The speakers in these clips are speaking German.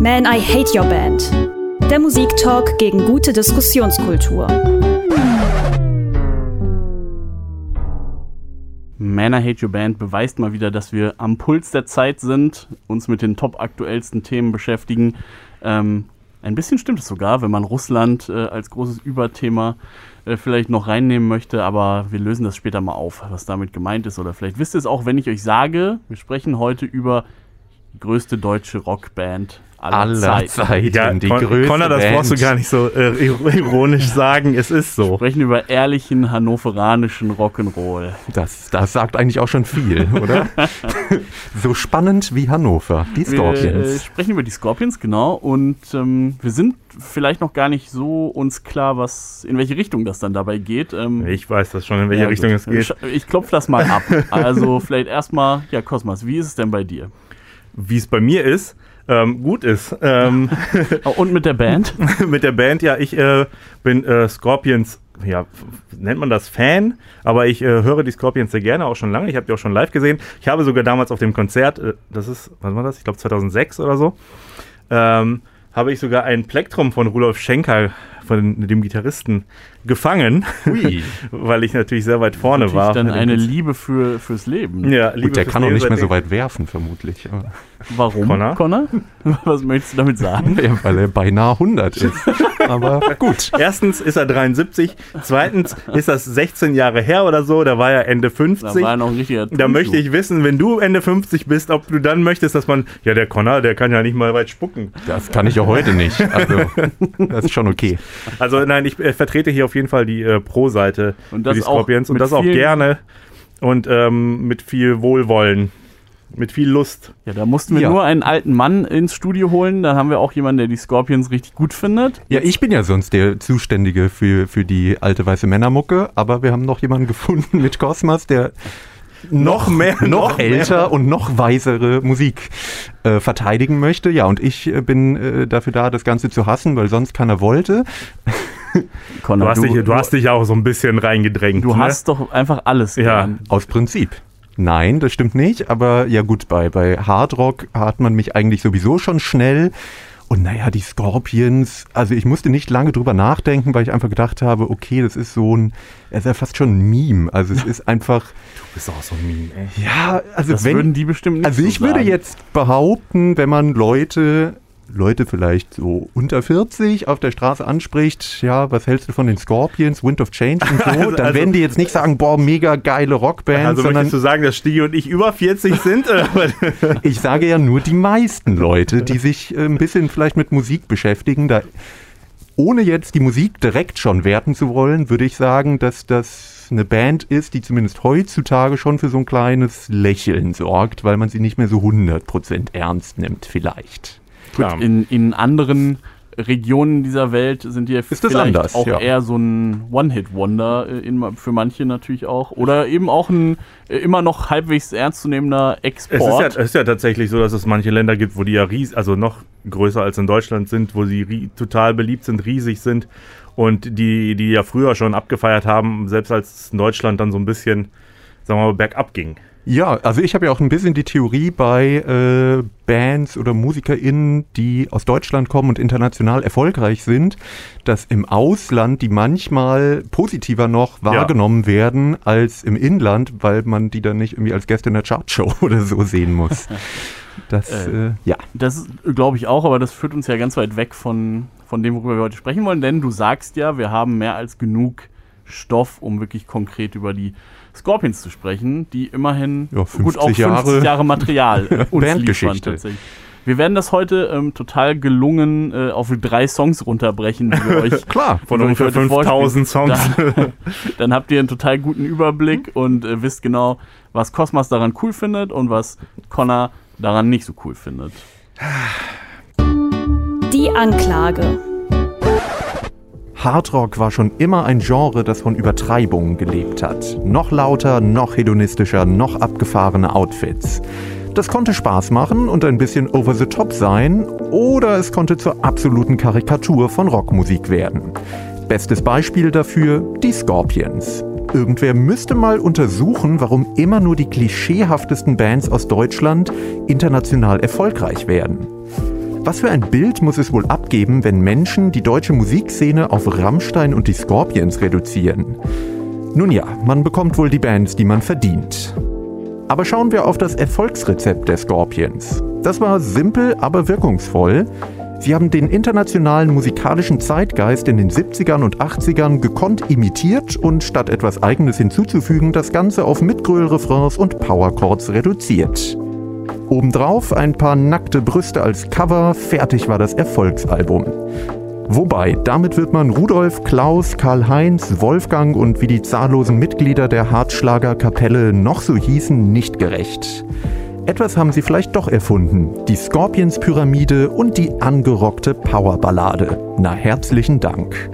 Man, I Hate Your Band. Der Musiktalk gegen gute Diskussionskultur. Man, I Hate Your Band beweist mal wieder, dass wir am Puls der Zeit sind, uns mit den top aktuellsten Themen beschäftigen. Ähm, ein bisschen stimmt es sogar, wenn man Russland äh, als großes Überthema äh, vielleicht noch reinnehmen möchte, aber wir lösen das später mal auf, was damit gemeint ist. Oder vielleicht wisst ihr es auch, wenn ich euch sage, wir sprechen heute über die größte deutsche Rockband aller, aller Zeiten. Zeiten. Ja, die größte Connor, das Band. brauchst du gar nicht so äh, ironisch sagen. Es ist Wir so. sprechen über ehrlichen hannoveranischen Rock'n'Roll. Das, das sagt eigentlich auch schon viel, oder? so spannend wie Hannover, die Wir äh, Scorpions. sprechen über die Scorpions, genau. Und ähm, wir sind vielleicht noch gar nicht so uns klar, was in welche Richtung das dann dabei geht. Ähm, Ich weiß das schon, in welche ja, Richtung gut. es geht. Ich, ich klopfe das mal ab. Also vielleicht erstmal, ja, Kosmas, wie ist es denn bei dir? Wie es bei mir ist, ähm, gut ist. Ähm, Oh, und mit der Band? mit der Band, ja, ich äh, bin äh, Scorpions, ja, nennt man das Fan, aber ich äh, höre die Scorpions sehr gerne, auch schon lange. Ich habe die auch schon live gesehen. Ich habe sogar damals auf dem Konzert, äh, das ist, wann war das? Ich glaube 2006 oder so, ähm, habe ich sogar ein Plektrum von Rudolf Schenker, von dem Gitarristen, gefangen, weil ich natürlich sehr weit vorne Natürlich war. dann eine. Liebe für, fürs Leben. Ja, Liebe Gut, der kann auch nicht mehr so weit werfen, vermutlich. Warum, Connor? Connor? Was möchtest du damit sagen? Ja, weil er beinahe 100 ist. Aber gut. Erstens ist er 73, zweitens ist das 16 Jahre her oder so, da war er Ende Da 50. war noch ein richtiger Da möchte ich wissen, wenn du Ende 50 bist, ob du dann möchtest, dass man, ja, der Connor, der kann ja nicht mal weit spucken. Das kann ich ja heute nicht. Also, das ist schon okay. Also nein, ich äh, vertrete hier auf jeden Fall die äh, Pro-Seite Und für das die auch Scorpions und das auch gerne und ähm, mit viel Wohlwollen, mit viel Lust. Ja, da mussten wir Ja. nur einen alten Mann ins Studio holen. Dann haben wir auch jemanden, der die Scorpions richtig gut findet. Ja, ich bin ja sonst der Zuständige für, für die alte weiße Männermucke, aber wir haben noch jemanden gefunden mit Cosmas, der Noch mehr, noch älter und noch weisere Musik äh, verteidigen möchte. Ja, und ich äh, bin äh, dafür da, das Ganze zu hassen, weil sonst keiner wollte. Connor, Du hast, dich, du hast dich ja auch so ein bisschen reingedrängt. du ne? hast doch einfach alles Ja. gern. Aus Prinzip. Nein, das stimmt nicht. Aber ja gut, bei, bei Hard Rock hat man mich eigentlich sowieso schon schnell. Und naja, die Scorpions, also ich musste nicht lange drüber nachdenken, weil ich einfach gedacht habe, okay, das ist so ein, es ist ja fast schon ein Meme. Also es ist einfach, Du bist auch so ein Meme, ey. ja, also Das wenn, würden die bestimmt nicht also so ich würde sagen. jetzt behaupten, wenn man Leute, Leute vielleicht so unter 40 auf der Straße anspricht, ja, was hältst du von den Scorpions, Wind of Change und so, Also- dann also- werden die jetzt nicht sagen, boah, mega geile Rockband, Also sondern möchtest du sagen, dass Stigi und ich über 40 sind? ich sage ja nur die meisten Leute, die sich äh, ein bisschen vielleicht mit Musik beschäftigen, da ohne jetzt die Musik direkt schon werten zu wollen, würde ich sagen, dass das eine Band ist, die zumindest heutzutage schon für so ein kleines Lächeln sorgt, weil man sie nicht mehr so 100% ernst nimmt, vielleicht. Klar. In, in anderen Regionen dieser Welt sind die ja vielleicht anders, auch ja. eher so ein One-Hit-Wonder äh, für manche natürlich auch. Oder eben auch ein äh, immer noch halbwegs ernstzunehmender Es ist, Export. ja, es ist ja tatsächlich so, dass es manche Länder gibt, wo die ja ries also noch größer als in Deutschland sind, wo sie total beliebt sind, riesig sind und die, die ja früher schon abgefeiert haben, selbst als Deutschland dann so ein bisschen, sagen wir mal, bergab ging. Ja, also ich habe ja auch ein bisschen die Theorie bei äh, Bands oder MusikerInnen, die aus Deutschland kommen und international erfolgreich sind, dass im Ausland die manchmal positiver noch wahrgenommen werden als im Inland, weil man die dann nicht irgendwie als Gäste in der Chartshow oder so sehen muss. Das, Äh, äh, ja. Das glaube ich auch, aber das führt uns ja ganz weit weg von, von dem, worüber wir heute sprechen wollen, denn du sagst ja, wir haben mehr als genug Stoff, um wirklich konkret über die Scorpions zu sprechen, die immerhin Ja, gut auch 50 50 Jahre Jahre, Material uns Bandgeschichte. liefern. Wir werden das heute ähm, total gelungen äh, auf drei Songs runterbrechen, die wir euch Klar. Von ungefähr euch heute vorspielen. 5000 Songs. Dann, dann habt ihr einen total guten Überblick und äh, wisst genau, was Cosmas daran cool findet und was Connor daran nicht so cool findet. Die Anklage. Hardrock war schon immer ein Genre, das von Übertreibungen gelebt hat. Noch lauter, noch hedonistischer, noch abgefahrene Outfits. Das konnte Spaß machen und ein bisschen over the top sein, oder es konnte zur absoluten Karikatur von Rockmusik werden. Bestes Beispiel dafür die Scorpions. Irgendwer müsste mal untersuchen, warum immer nur die klischeehaftesten Bands aus Deutschland international erfolgreich werden. Was für ein Bild muss es wohl abgeben, wenn Menschen die deutsche Musikszene auf Rammstein und die Scorpions reduzieren? Nun ja, man bekommt wohl die Bands, die man verdient. Aber schauen wir auf das Erfolgsrezept der Scorpions. Das war simpel, aber wirkungsvoll. Sie haben den internationalen musikalischen Zeitgeist in den 70ern und 80ern gekonnt imitiert und statt etwas Eigenes hinzuzufügen, das Ganze auf Mitgröl-Refrains und Powerchords reduziert. Obendrauf ein paar nackte Brüste als Cover, fertig war das Erfolgsalbum. Wobei, damit wird man Rudolf, Klaus, Karl-Heinz, Wolfgang und wie die zahllosen Mitglieder der Hartschlager-Kapelle noch so hießen, nicht gerecht. Etwas haben sie vielleicht doch erfunden. Die Scorpions-Pyramide und die angerockte Powerballade. Na, herzlichen Dank.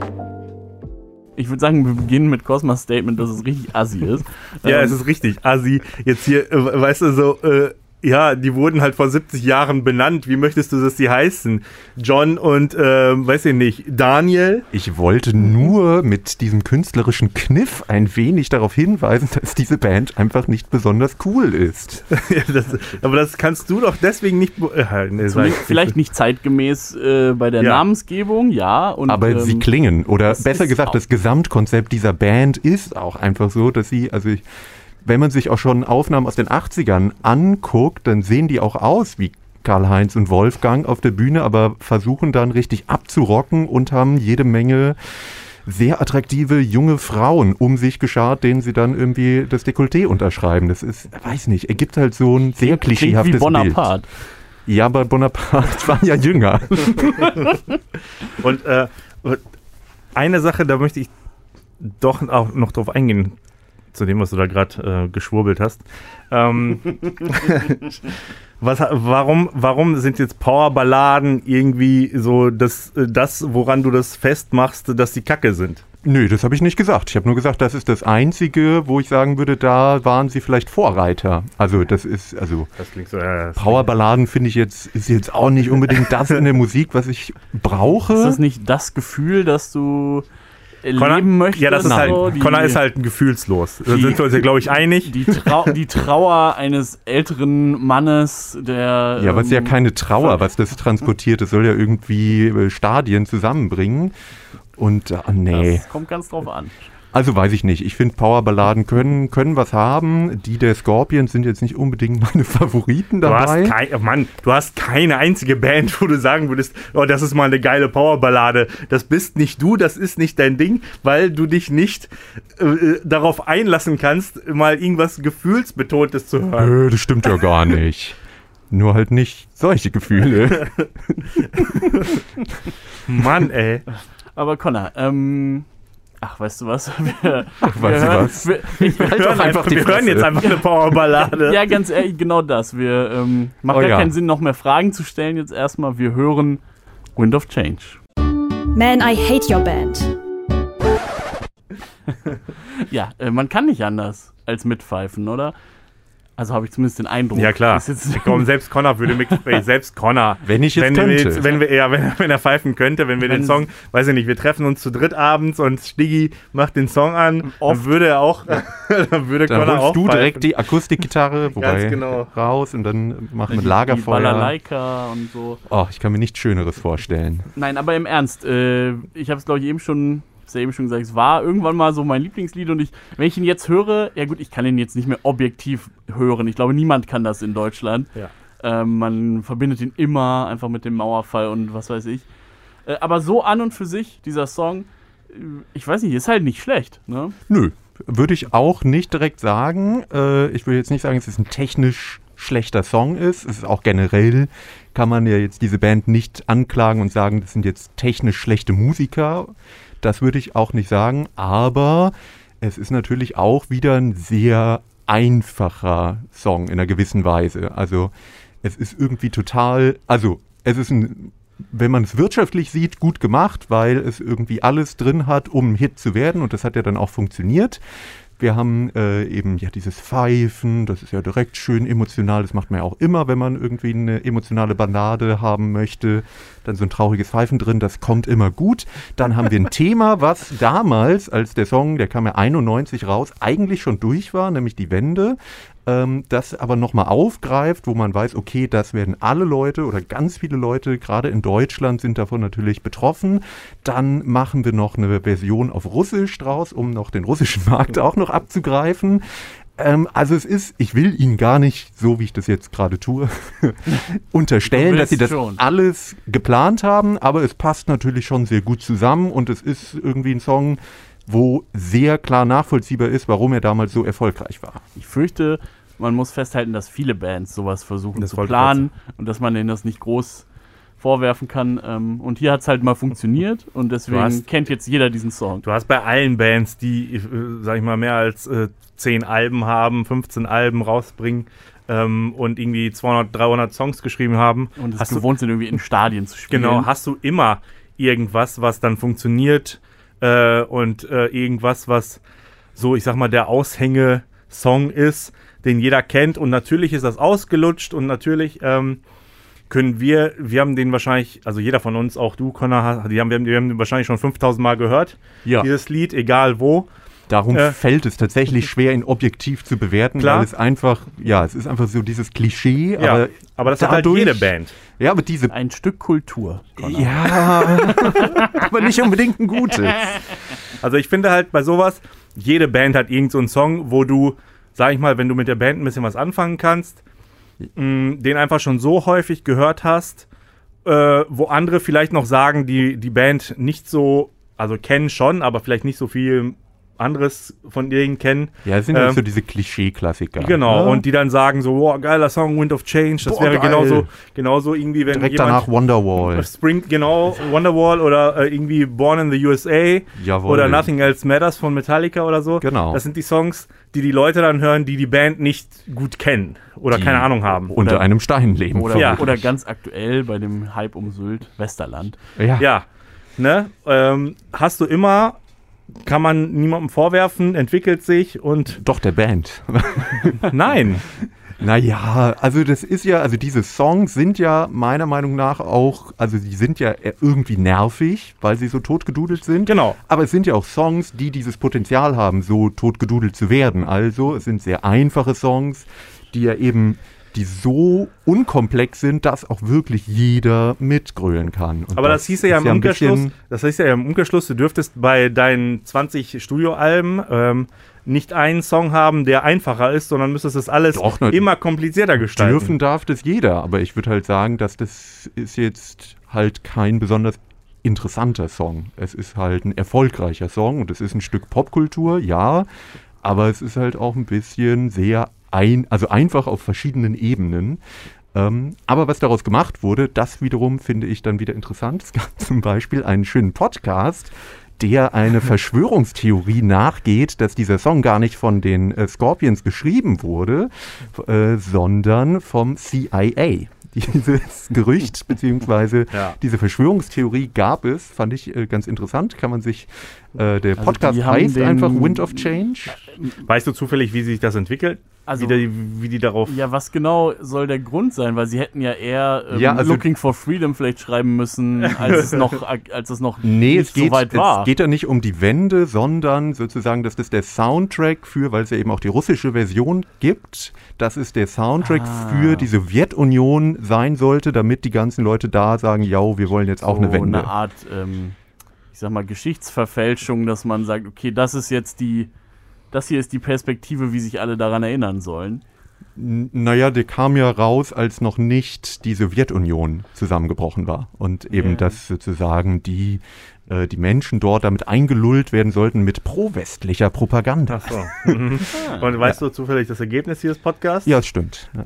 Ich würde sagen, wir beginnen mit Cosmas Statement, dass es richtig assi ist. Ja, Ähm, es ist richtig. Assi, jetzt hier, äh, weißt du, so, äh, ja, die wurden halt vor 70 Jahren benannt. Wie möchtest du, dass die heißen? John und, äh, weiß ich nicht, Daniel? Ich wollte nur mit diesem künstlerischen Kniff ein wenig darauf hinweisen, dass diese Band einfach nicht besonders cool ist. Ja, das, aber das kannst du doch deswegen nicht. be- Äh, nee, sag ich- Vielleicht nicht zeitgemäß äh, bei der Ja. Namensgebung, ja. Und, Aber ähm, sie klingen, oder besser gesagt, das Gesamtkonzept dieser Band ist auch einfach so, dass sie, also ich, wenn man sich auch schon Aufnahmen aus den 80ern anguckt, dann sehen die auch aus wie Karl-Heinz und Wolfgang auf der Bühne, aber versuchen dann richtig abzurocken und haben jede Menge sehr attraktive junge Frauen um sich geschart, denen sie dann irgendwie das Dekolleté unterschreiben. Das ist, weiß nicht, ergibt halt so ein sehr klischeehaftes wie Bild. Bonaparte. Ja, aber Bonaparte war ja jünger. Und äh, eine Sache, da möchte ich doch auch noch drauf eingehen, zu dem, was du da gerade äh, geschwurbelt hast. Ähm, was, warum, warum sind jetzt Powerballaden irgendwie so das, äh, das, woran du das festmachst, dass die Kacke sind? Nö, das habe ich nicht gesagt. Ich habe nur gesagt, das ist das Einzige, wo ich sagen würde, da waren sie vielleicht Vorreiter. Also das ist, also Das klingt so. Äh, Powerballaden finde ich jetzt, ist jetzt auch nicht unbedingt das in der Musik, was ich brauche. Ist das nicht das Gefühl, dass du Connor, leben möchtest? ja, das ist halt, so? Die- Connor ist halt ein gefühlslos. Da sind wir uns ja, glaube ich, einig. Die, Trau die Trauer eines älteren Mannes, der. ja, aber es ist ja ähm, keine Trauer, was das transportiert. Es soll ja irgendwie äh, Stadien zusammenbringen. Und äh, nee, Das kommt ganz drauf an. Also weiß ich nicht. Ich finde Powerballaden können, können was haben. Die der Scorpions sind jetzt nicht unbedingt meine Favoriten Du hast, dabei. kein, oh Mann, du hast keine einzige Band, wo du sagen würdest, oh, das ist mal eine geile Powerballade. Das bist nicht du, das ist nicht dein Ding, weil du dich nicht äh, äh, darauf einlassen kannst, mal irgendwas Gefühlsbetontes zu hören. Nö, das stimmt ja gar nicht. Nur halt nicht solche Gefühle. Mann, ey. Aber Connor, ähm. Ach, weißt du was? Wir, Ach, weißt du was? Wir, ich, Wir, hören, einfach wir hören jetzt einfach eine Powerballade. ja, ganz ehrlich, genau das. Wir ähm, macht Oh gar ja. keinen Sinn, noch mehr Fragen zu stellen jetzt erstmal. Wir hören Wind of Change. Man, I hate your band. Ja, äh, man kann nicht anders als mitpfeifen, oder? Also habe ich zumindest den Eindruck. Ja klar. Komm, selbst Connor würde mit, ey, selbst Connor. Wenn ich jetzt wenn, könnte. jetzt, wenn wir ja, wenn, wenn er pfeifen könnte, wenn wir Wenn- den Song, weiß ich nicht, wir treffen uns zu dritt abends und Stiggy macht den Song an, dann Oft. würde er auch, dann würde Dann Connor auch holst du pfeifen. direkt die Akustikgitarre, wobei genau. raus und dann machen wir die, die Lagerfeuer. Balalaika und so. Oh, ich kann mir nichts Schöneres vorstellen. Nein, aber im Ernst, äh, ich habe es glaube ich eben schon, hab's ja eben schon gesagt, es war irgendwann mal so mein Lieblingslied und ich, wenn ich ihn jetzt höre, ja gut, ich kann ihn jetzt nicht mehr objektiv hören. Ich glaube, niemand kann das in Deutschland. Ja. Ähm, man verbindet ihn immer einfach mit dem Mauerfall und was weiß ich. Äh, aber so an und für sich, dieser Song, äh, ich weiß nicht, ist halt nicht schlecht. Ne? Nö, würde ich auch nicht direkt sagen. Äh, ich will jetzt nicht sagen, dass es ein technisch schlechter Song ist. Es ist auch generell, kann man ja jetzt diese Band nicht anklagen und sagen, das sind jetzt technisch schlechte Musiker. Das würde ich auch nicht sagen. Aber es ist natürlich auch wieder ein sehr einfacher Song in einer gewissen Weise. Also es ist irgendwie total, also es ist ein, wenn man es wirtschaftlich sieht, gut gemacht, weil es irgendwie alles drin hat, um ein Hit zu werden und das hat ja dann auch funktioniert. Wir haben äh, eben ja dieses Pfeifen, das ist ja direkt schön emotional, das macht man ja auch immer, wenn man irgendwie eine emotionale Ballade haben möchte. Dann so ein trauriges Pfeifen drin, das kommt immer gut. Dann haben wir ein Thema, was damals, als der Song, der kam ja 91 raus, eigentlich schon durch war, nämlich die Wende. Ähm, das aber nochmal aufgreift, wo man weiß, okay, das werden alle Leute oder ganz viele Leute, gerade in Deutschland, sind davon natürlich betroffen. Dann machen wir noch eine Version auf Russisch draus, um noch den russischen Markt auch noch abzugreifen. Ähm, also es ist, ich will Ihnen gar nicht, so wie ich das jetzt gerade tue, unterstellen, dass Sie das schon. alles geplant haben, aber es passt natürlich schon sehr gut zusammen und es ist irgendwie ein Song, wo sehr klar nachvollziehbar ist, warum er damals so erfolgreich war. Ich fürchte, man muss festhalten, dass viele Bands sowas versuchen Das zu planen und dass man denen das nicht groß vorwerfen kann. Ähm, und hier hat es halt mal funktioniert und deswegen hast- kennt jetzt jeder diesen Song. Du hast bei allen Bands, die, äh, sag ich mal, mehr als äh, 10 Alben haben, 15 Alben rausbringen ähm, und irgendwie 200, 300 Songs geschrieben haben, Und es hast du, gewohnt sind, irgendwie in Stadien zu spielen. genau, hast du immer irgendwas, was dann funktioniert äh, und äh, irgendwas, was so, ich sag mal, der Aushänge-Song ist, den jeder kennt und natürlich ist das ausgelutscht und natürlich ähm, können wir, wir haben den wahrscheinlich, also jeder von uns, auch du, Connor, die haben, wir haben, wir haben den wahrscheinlich schon 5000 Mal gehört, Ja. dieses Lied, egal wo. Darum Äh, fällt es tatsächlich schwer, ihn objektiv zu bewerten, Klar. weil es einfach, ja, es ist einfach so dieses Klischee, Ja, aber, aber das hat halt dadurch- jede Band. Ja, aber diese, Ein Stück Kultur. Connor. ja, aber nicht unbedingt ein gutes. Also ich finde halt bei sowas, jede Band hat irgend so einen Song, wo du, sag ich mal, wenn du mit der Band ein bisschen was anfangen kannst, mh, den einfach schon so häufig gehört hast, äh, wo andere vielleicht noch sagen, die die Band nicht so, also kennen schon, aber vielleicht nicht so viel anderes von denen kennen. Ja, es sind ja Ähm, so diese Klischee-Klassiker. Genau, Ja. und die dann sagen so, wow, geiler Song, Wind of Change, das Boah, wäre geil. genauso, genauso irgendwie, wenn direkt jemand danach Wonderwall. Spring, genau, Wonderwall oder äh, irgendwie Born in the USA Jawohl. oder Nothing Else Matters von Metallica oder so. Genau. Das sind die Songs, die die Leute dann hören, die die Band nicht gut kennen oder Die keine Ahnung haben. Unter Oder- einem Stein leben. Oder, Ja. oder ganz aktuell bei dem Hype um Sylt, Westerland. ja. Ja, ne? Ähm, hast du immer, kann man niemandem vorwerfen, entwickelt sich und Doch, der Band. nein. Naja, also das ist ja, also diese Songs sind ja meiner Meinung nach auch, also die sind ja irgendwie nervig, weil sie so totgedudelt sind. Genau. Aber es sind ja auch Songs, die dieses Potenzial haben, so totgedudelt zu werden. Also es sind sehr einfache Songs, die ja eben, die so unkomplex sind, dass auch wirklich jeder mitgrölen kann. Und Aber das, hieße ja ist im Umkehrschluss, das hieß ja im Umkehrschluss, du dürftest bei deinen 20 Studioalben ähm, nicht einen Song haben, der einfacher ist, sondern müsstest das alles Doch, ne- immer komplizierter gestalten. Dürfen darf das jeder, aber ich würde halt sagen, dass das ist jetzt halt kein besonders interessanter Song. Es ist halt ein erfolgreicher Song und es ist ein Stück Popkultur, ja, aber es ist halt auch ein bisschen sehr ein, also einfach auf verschiedenen Ebenen. Ähm, aber was daraus gemacht wurde, das wiederum finde ich dann wieder interessant. Es gab zum Beispiel einen schönen Podcast, der eine Verschwörungstheorie nachgeht, dass dieser Song gar nicht von den äh, Scorpions geschrieben wurde, äh, sondern vom CIA. Dieses Gerücht beziehungsweise Ja. diese Verschwörungstheorie gab es, fand ich äh, ganz interessant. Kann man sich, äh, der Also Podcast heißt den- einfach Wind of Change. Weißt du zufällig, wie sich das entwickelt? Also- wie, die, wie die darauf. Ja, was genau soll der Grund sein? Weil sie hätten ja eher ähm, Ja, also- Looking for Freedom vielleicht schreiben müssen, als es noch, als es noch Nee, nicht es geht, so weit war. es geht ja nicht um die Wende, sondern sozusagen, dass das der Soundtrack für, weil es ja eben auch die russische Version gibt, dass es der Soundtrack Ah. für die Sowjetunion sein sollte, damit die ganzen Leute da sagen, ja, wir wollen jetzt auch so eine Wende. eine Art, ähm, ich sag mal, Geschichtsverfälschung, dass man sagt, okay, das ist jetzt die, das hier ist die Perspektive, wie sich alle daran erinnern sollen. Naja, der kam ja raus, als noch nicht die Sowjetunion zusammengebrochen war. Und eben, Ja. dass sozusagen die, äh, die Menschen dort damit eingelullt werden sollten mit pro-westlicher Propaganda. Ach so. Mhm. Und weißt du zufällig das Ergebnis dieses Podcasts? Ja, es stimmt.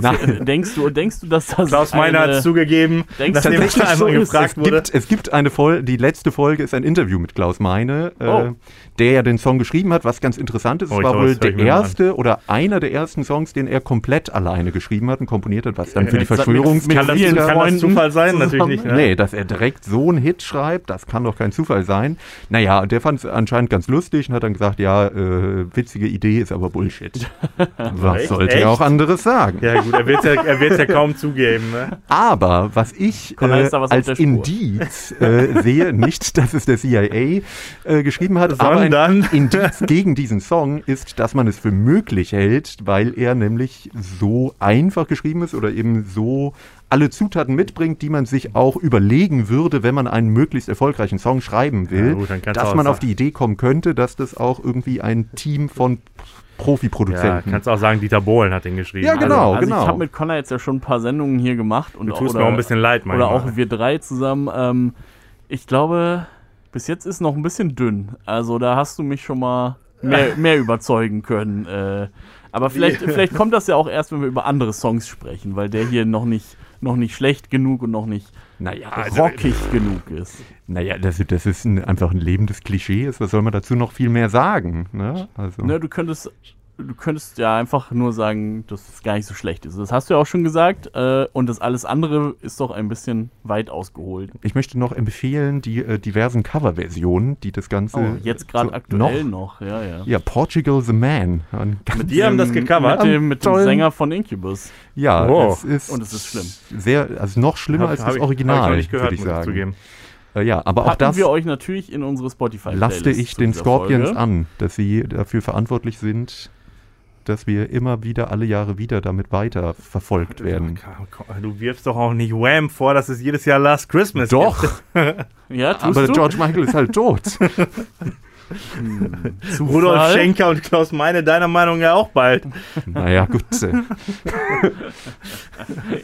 Na- Äh, denkst du, denkst du, dass das Klaus Meiner hat es zugegeben, Denkst nachdem dass er das einmal so ist? gefragt es wurde. Gibt, es gibt eine Folge, die letzte Folge ist ein Interview mit Klaus Meine, äh, Oh. der ja den Song geschrieben hat, was ganz interessant ist. Oh, es ich war wohl das ich der erste oder einer der ersten Songs, den er komplett alleine geschrieben hat und komponiert hat, was dann für die Jetzt sag- Verschwörungs mit Kann das, kann das Zufall sein? zusammen. Natürlich nicht. Ne? Nee, dass er direkt so einen Hit schreibt, das kann doch kein Zufall sein. Naja, und der fand es anscheinend ganz lustig und hat dann gesagt, ja, äh, witzige Idee ist aber Bullshit. was Echt? sollte er auch anderes sagen? Ja, gut, er wird ja, er wird's ja kaum zugeben. Ne? Aber was ich äh, was als. Indiz äh, sehe, nicht, dass es der CIA äh, geschrieben hat, aber ein Sondern- Indiz gegen diesen Song ist, dass man es für möglich hält, weil er nämlich so einfach geschrieben ist oder eben so alle Zutaten mitbringt, die man sich auch überlegen würde, wenn man einen möglichst erfolgreichen Song schreiben will, Ja, gut, dass man auf die Idee kommen könnte, dass das auch irgendwie ein Team von Ja, Profiproduzenten kannst auch sagen, Dieter Bohlen hat den geschrieben. Ja, genau. also genau. Ich habe mit Connor jetzt ja schon ein paar Sendungen hier gemacht. Und Du tust oder, mir auch ein bisschen leid, Oder manchmal. auch wir drei zusammen. Ähm, ich glaube, bis jetzt ist noch ein bisschen dünn. Also da hast du mich schon mal mehr, mehr überzeugen können. Äh, aber vielleicht, vielleicht kommt das ja auch erst, wenn wir über andere Songs sprechen, weil der hier noch nicht, noch nicht schlecht genug und noch nicht Naja, also, rockig genug ist. Naja, das, das ist ein, einfach ein lebendes Klischee. Ist. Was soll man dazu noch viel mehr sagen? Ne? Also, Ne, du könntest, du könntest ja einfach nur sagen, dass es gar nicht so schlecht ist. Das hast du ja auch schon gesagt. Äh, und das alles andere ist doch ein bisschen weit ausgeholt. Ich möchte noch empfehlen die äh, diversen Coverversionen, die das Ganze. Oh, jetzt gerade so aktuell noch. Ja, ja. Ja, Portugal the Man. Ein ganz, Die haben das gecovert? Mit dem, mit dem Sänger von Incubus. ja, Oh. es ist Und es ist schlimm. Sehr, also noch schlimmer Hab- als hab das ich- Original, hab ich noch nicht gehört, würde ich muss ich sagen. zugeben. Äh, ja, aber auch Packen das wir euch natürlich in unsere spotify lasste ich den Scorpions Folge. an, dass sie dafür verantwortlich sind, dass wir immer wieder, alle Jahre wieder damit weiter verfolgt werden. Du wirfst doch auch nicht Wham vor, dass es jedes Jahr Last Christmas Doch, gibt. Ja, tust aber du? George Michael ist halt tot. Zufall? Rudolf Schenker und Klaus Meine, deiner Meinung ja auch bald. naja, gut.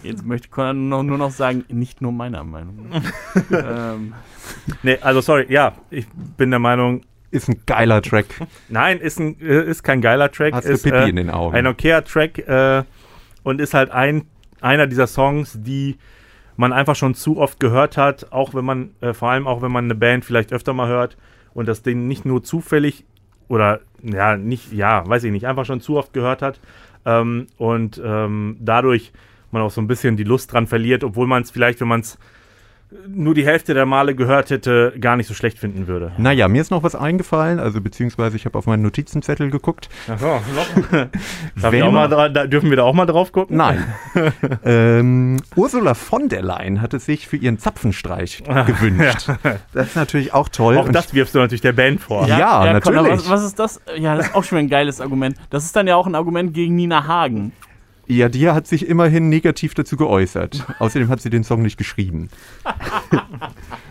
Jetzt möchte Conor nur noch, nur noch sagen, nicht nur meiner Meinung. ähm, Nee, also sorry, ja, ich bin der Meinung, Ist ein geiler Track. nein, ist, ein, äh, ist kein geiler Track. Hast du ist, Pipi äh, in den Augen? Ein okayer Track äh, und ist halt ein, einer dieser Songs, die man einfach schon zu oft gehört hat, auch wenn man, äh, vor allem auch wenn man eine Band vielleicht öfter mal hört und das Ding nicht nur zufällig oder ja, nicht, ja, weiß ich nicht, einfach schon zu oft gehört hat ähm, und ähm, dadurch man auch so ein bisschen die Lust dran verliert, obwohl man es vielleicht, wenn man es nur die Hälfte der Male gehört hätte, gar nicht so schlecht finden würde. Naja, mir ist noch was eingefallen, also beziehungsweise ich habe auf meinen Notizenzettel geguckt. Achso, noch. Darf ich Wenn- mal da, dürfen wir da auch mal drauf gucken? Nein. ähm, Ursula von der Leyen hatte sich für ihren Zapfenstreich gewünscht. Das ist natürlich auch toll. Auch Und das wirfst du natürlich der Band vor. Ja, Conor, natürlich. was, was ist das? Ja, das ist auch schon ein geiles Argument. Das ist dann ja auch ein Argument gegen Nina Hagen. Ja, die hat sich immerhin negativ dazu geäußert. Außerdem hat sie den Song nicht geschrieben.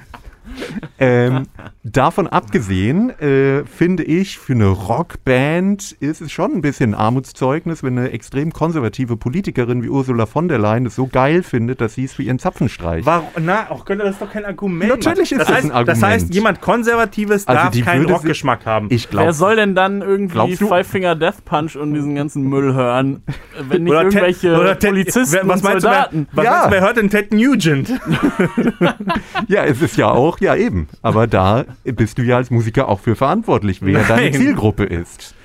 ähm, davon abgesehen, äh, finde ich, für eine Rockband ist es schon ein bisschen Armutszeugnis, wenn eine extrem konservative Politikerin wie Ursula von der Leyen es so geil findet, dass sie es für ihren Zapfenstreich. Warum? Na, auch könnte das doch kein Argument Natürlich ist das heißt, ein Argument. Das heißt, jemand Konservatives Also darf keinen Rockgeschmack haben. Ich Wer glaube, soll denn dann irgendwie Five Finger Death Punch und diesen ganzen Müll hören, wenn nicht Ted- irgendwelche oder Ted- Polizisten wer- was und meinst du, wer, Soldaten? was Ja. meinst du, wer hört denn Ted Nugent? ja, es ist ja auch, ja eben. Aber da bist du ja als Musiker auch für verantwortlich, wer deine Nein. Zielgruppe ist.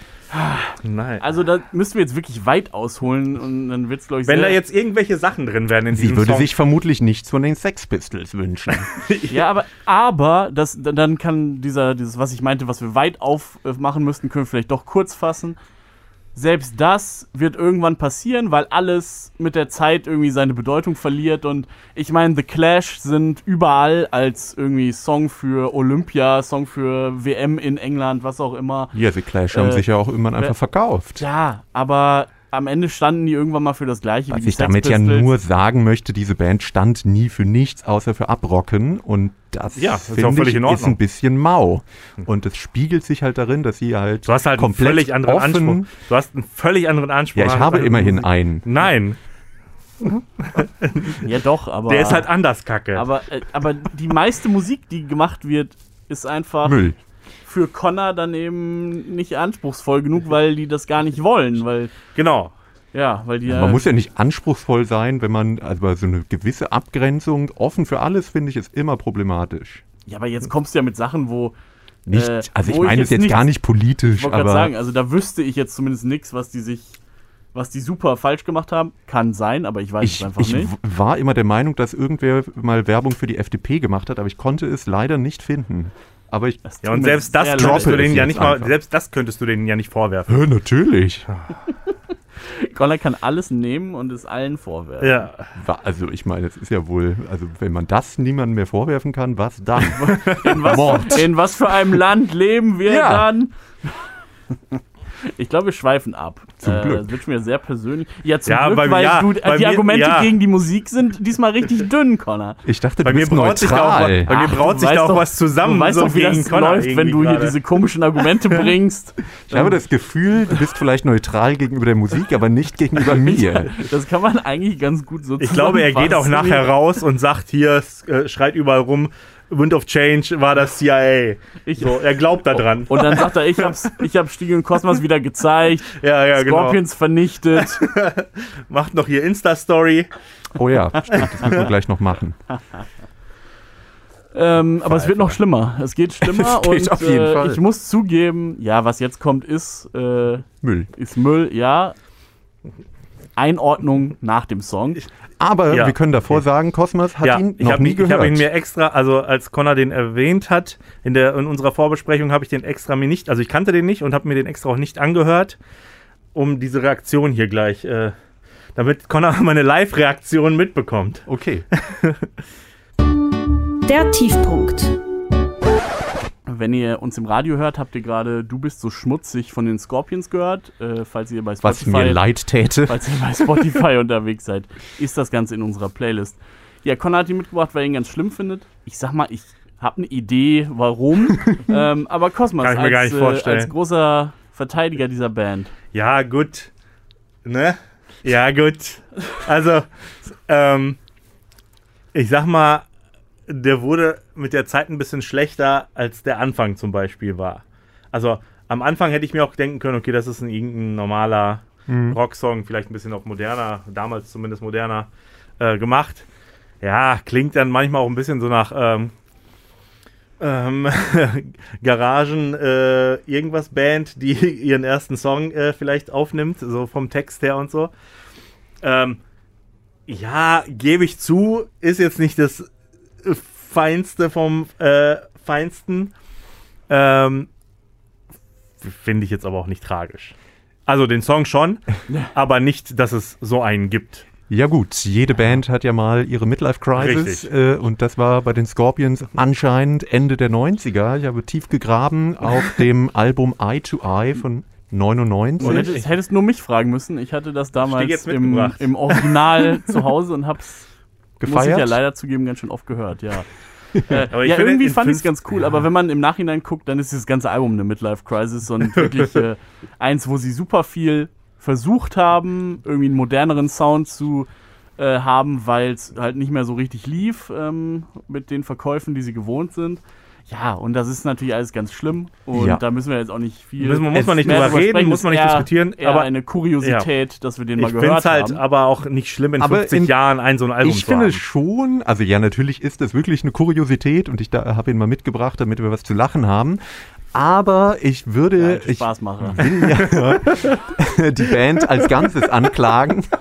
Nein. Also da müssen wir jetzt wirklich weit ausholen und dann wird es, glaube ich, Wenn sehr, da jetzt irgendwelche Sachen drin wären in Sie würde Song. sich vermutlich nichts von den Sex Pistols wünschen. Ja, aber, aber das, dann kann dieser, dieses, was ich meinte, was wir weit aufmachen müssten, können wir vielleicht doch kurz fassen. Selbst das wird irgendwann passieren, weil alles mit der Zeit irgendwie seine Bedeutung verliert. Und ich meine, The Clash sind überall als irgendwie Song für Olympia, Song für WM in England, was auch immer. Ja, The Clash haben Äh, sich ja auch irgendwann einfach verkauft. Ja, aber am Ende standen die irgendwann mal für das Gleiche Was wie die ich Sex damit ja nur sagen möchte, diese Band stand nie für nichts außer für Abrocken und das, Ja, das ist finde auch völlig ich, in ist ein bisschen mau. Und es spiegelt sich halt darin, dass sie halt Du hast halt einen komplett völlig anderen offen, Anspruch. Du hast einen völlig anderen Anspruch. Ja, ich habe immerhin Musik. einen. Nein, Ja, doch, aber. der ist halt anders kacke. Aber, äh, aber die meiste Musik, die gemacht wird, ist einfach Müll. Für Connor dann eben nicht anspruchsvoll genug, weil die das gar nicht wollen. Weil, genau. ja, weil die. Man muss ja nicht anspruchsvoll sein, wenn man, also so eine gewisse Abgrenzung, offen für alles, finde ich, ist immer problematisch. ja, aber jetzt kommst du ja mit Sachen, wo. Nicht, Äh, also ich wo ich meine es jetzt jetzt gar nicht politisch, Ich wollte aber sagen, also da wüsste ich jetzt zumindest nichts, was die sich Was die super falsch gemacht haben, kann sein, aber ich weiß Ich, es einfach ich nicht. w- war immer der Meinung, dass irgendwer mal Werbung für die FDP gemacht hat, aber ich konnte es leider nicht finden. Aber ich. Das Ja, und selbst das könntest du denen ja nicht mal, selbst das könntest du denen ja nicht vorwerfen. Hä, natürlich. Connor kann alles nehmen und es allen vorwerfen. Ja. Also ich meine, es ist ja wohl, also wenn man das niemandem mehr vorwerfen kann, was dann? In was, Mord. in was für einem Land leben wir Ja. dann? Ich glaube, wir schweifen ab. Zum Glück. Das wird schon wieder sehr persönlich. Ja, zum Ja, Glück, bei- weil ja, du, bei die mir- Argumente ja. gegen die Musik sind diesmal richtig dünn, Connor. Ich dachte, Bei mir braut sich da auch, bei mir Ach, braut du sich da auch doch- was zusammen. Du weißt so doch, wie das Connor läuft, wenn du hier gerade. diese komischen Argumente bringst. Ich habe das Gefühl, du bist vielleicht neutral gegenüber der Musik, aber nicht gegenüber mir. Das kann man eigentlich ganz gut so Ich glaube, er geht auch nachher raus und sagt hier, äh, schreit überall rum, Wind of Change war das CIA. Ich- so, er glaubt da dran. Und dann sagt er, ich hab's, ich hab Stiegel und Kosmos wieder gezeigt, ja, ja, genau. Scorpions vernichtet. Macht noch hier Insta-Story. Oh ja, stimmt, das müssen wir gleich noch machen. Ähm, aber es wird noch schlimmer. Es geht schlimmer Es geht und auf jeden äh, Fall. ich muss zugeben, ja, was jetzt kommt, ist, äh, Müll. ist Müll, ja. Einordnung nach dem Song. Aber Ja. wir können davor sagen, Cosmos hat ja, ihn ich noch habe nie ich gehört. hab ihn mir extra, also als Connor den erwähnt hat, in, der, in unserer Vorbesprechung habe ich den extra mir nicht, also ich kannte den nicht und habe mir den extra auch nicht angehört, um diese Reaktion hier gleich, äh, damit Connor meine Live-Reaktion mitbekommt. okay. Der Tiefpunkt. Wenn ihr uns im Radio hört, habt ihr gerade Du bist so schmutzig von den Scorpions gehört. Äh, falls ihr bei Was Spotify, mir leid täte. falls ihr bei Spotify unterwegs seid, ist das Ganze in unserer Playlist. Ja, Connor hat die mitgebracht, weil er ihn ganz schlimm findet. Ich sag mal, ich habe eine Idee, warum. ähm, aber Cosmos Kann ich mir als, gar nicht äh, vorstellen. als großer Verteidiger dieser Band. Ja, gut. Ne? Ja, gut. Also, ähm, ich sag mal, der wurde mit der Zeit ein bisschen schlechter, als der Anfang zum Beispiel war. Also, am Anfang hätte ich mir auch denken können, okay, das ist ein irgendein normaler Rocksong, vielleicht ein bisschen auch moderner, damals zumindest moderner äh, gemacht. Ja, klingt dann manchmal auch ein bisschen so nach ähm, ähm, Garagen äh, irgendwas Band, die ihren ersten Song äh, vielleicht aufnimmt, so vom Text her und so. Ähm, ja, gebe ich zu, ist jetzt nicht das Feinste vom äh, Feinsten. Ähm, Finde ich jetzt aber auch nicht tragisch. Also den Song schon, aber nicht, dass es so einen gibt. Ja gut, jede Band hat ja mal ihre Midlife Crisis Richtig. äh, und das war bei den Scorpions anscheinend Ende der 90er. Ich habe tief gegraben auf dem Album Eye to Eye von 99. Und hättest, hättest nur mich fragen müssen. Ich hatte das damals im, im Original zu Hause und hab's, muss ich Gefeiert? ja leider zugeben, ganz schön oft gehört, ja. Äh, Aber ich ja, finde, irgendwie fand ich es ganz cool, aber wenn man im Nachhinein guckt, dann ist dieses ganze Album eine Midlife-Crisis und wirklich äh, eins, wo sie super viel versucht haben, irgendwie einen moderneren Sound zu äh, haben, weil es halt nicht mehr so richtig lief ähm, mit den Verkäufen, die sie gewohnt sind. Ja, und das ist natürlich alles ganz schlimm und Ja. da müssen wir jetzt auch nicht viel. Müssen wir- muss man nicht mehr drüber reden, sprechen. muss man nicht eher- diskutieren, Eher aber- eine Kuriosität, dass wir den mal Ich finde gehört es halt haben. aber auch nicht schlimm, in Aber 50 in- Jahren ein so ein Album Ich zu finde haben. schon, also ja, natürlich ist das wirklich eine Kuriosität und ich da, habe ihn mal mitgebracht, damit wir was zu lachen haben. Aber ich würde, Ja, ich Spaßmacher. will ja die Band als Ganzes anklagen.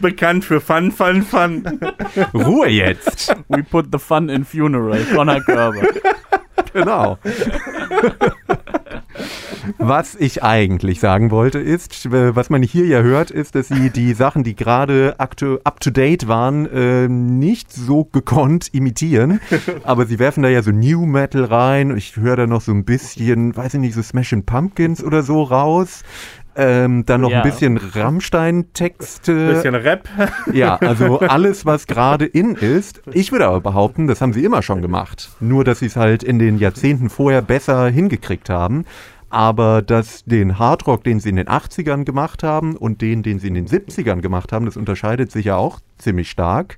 Bekannt für Fun, Fun, Fun. Ruhe jetzt. We put the fun in funeral. Connor Körber. Genau. Was ich eigentlich sagen wollte ist, äh, was man hier ja hört, ist, dass sie die Sachen, die gerade up-to-date waren, äh, nicht so gekonnt imitieren. Aber sie werfen da ja so New Metal rein. Ich höre da noch so ein bisschen, weiß ich nicht, so Smashing Pumpkins oder so raus. Ähm, dann noch Ja. ein bisschen Rammstein-Texte. Bisschen Rap. Ja, also alles, was gerade in ist. Ich würde aber behaupten, das haben sie immer schon gemacht. Nur, dass sie es halt in den Jahrzehnten vorher besser hingekriegt haben. Aber dass den Hardrock, den sie in den 80ern gemacht haben und den, den sie in den 70ern gemacht haben, das unterscheidet sich ja auch ziemlich stark.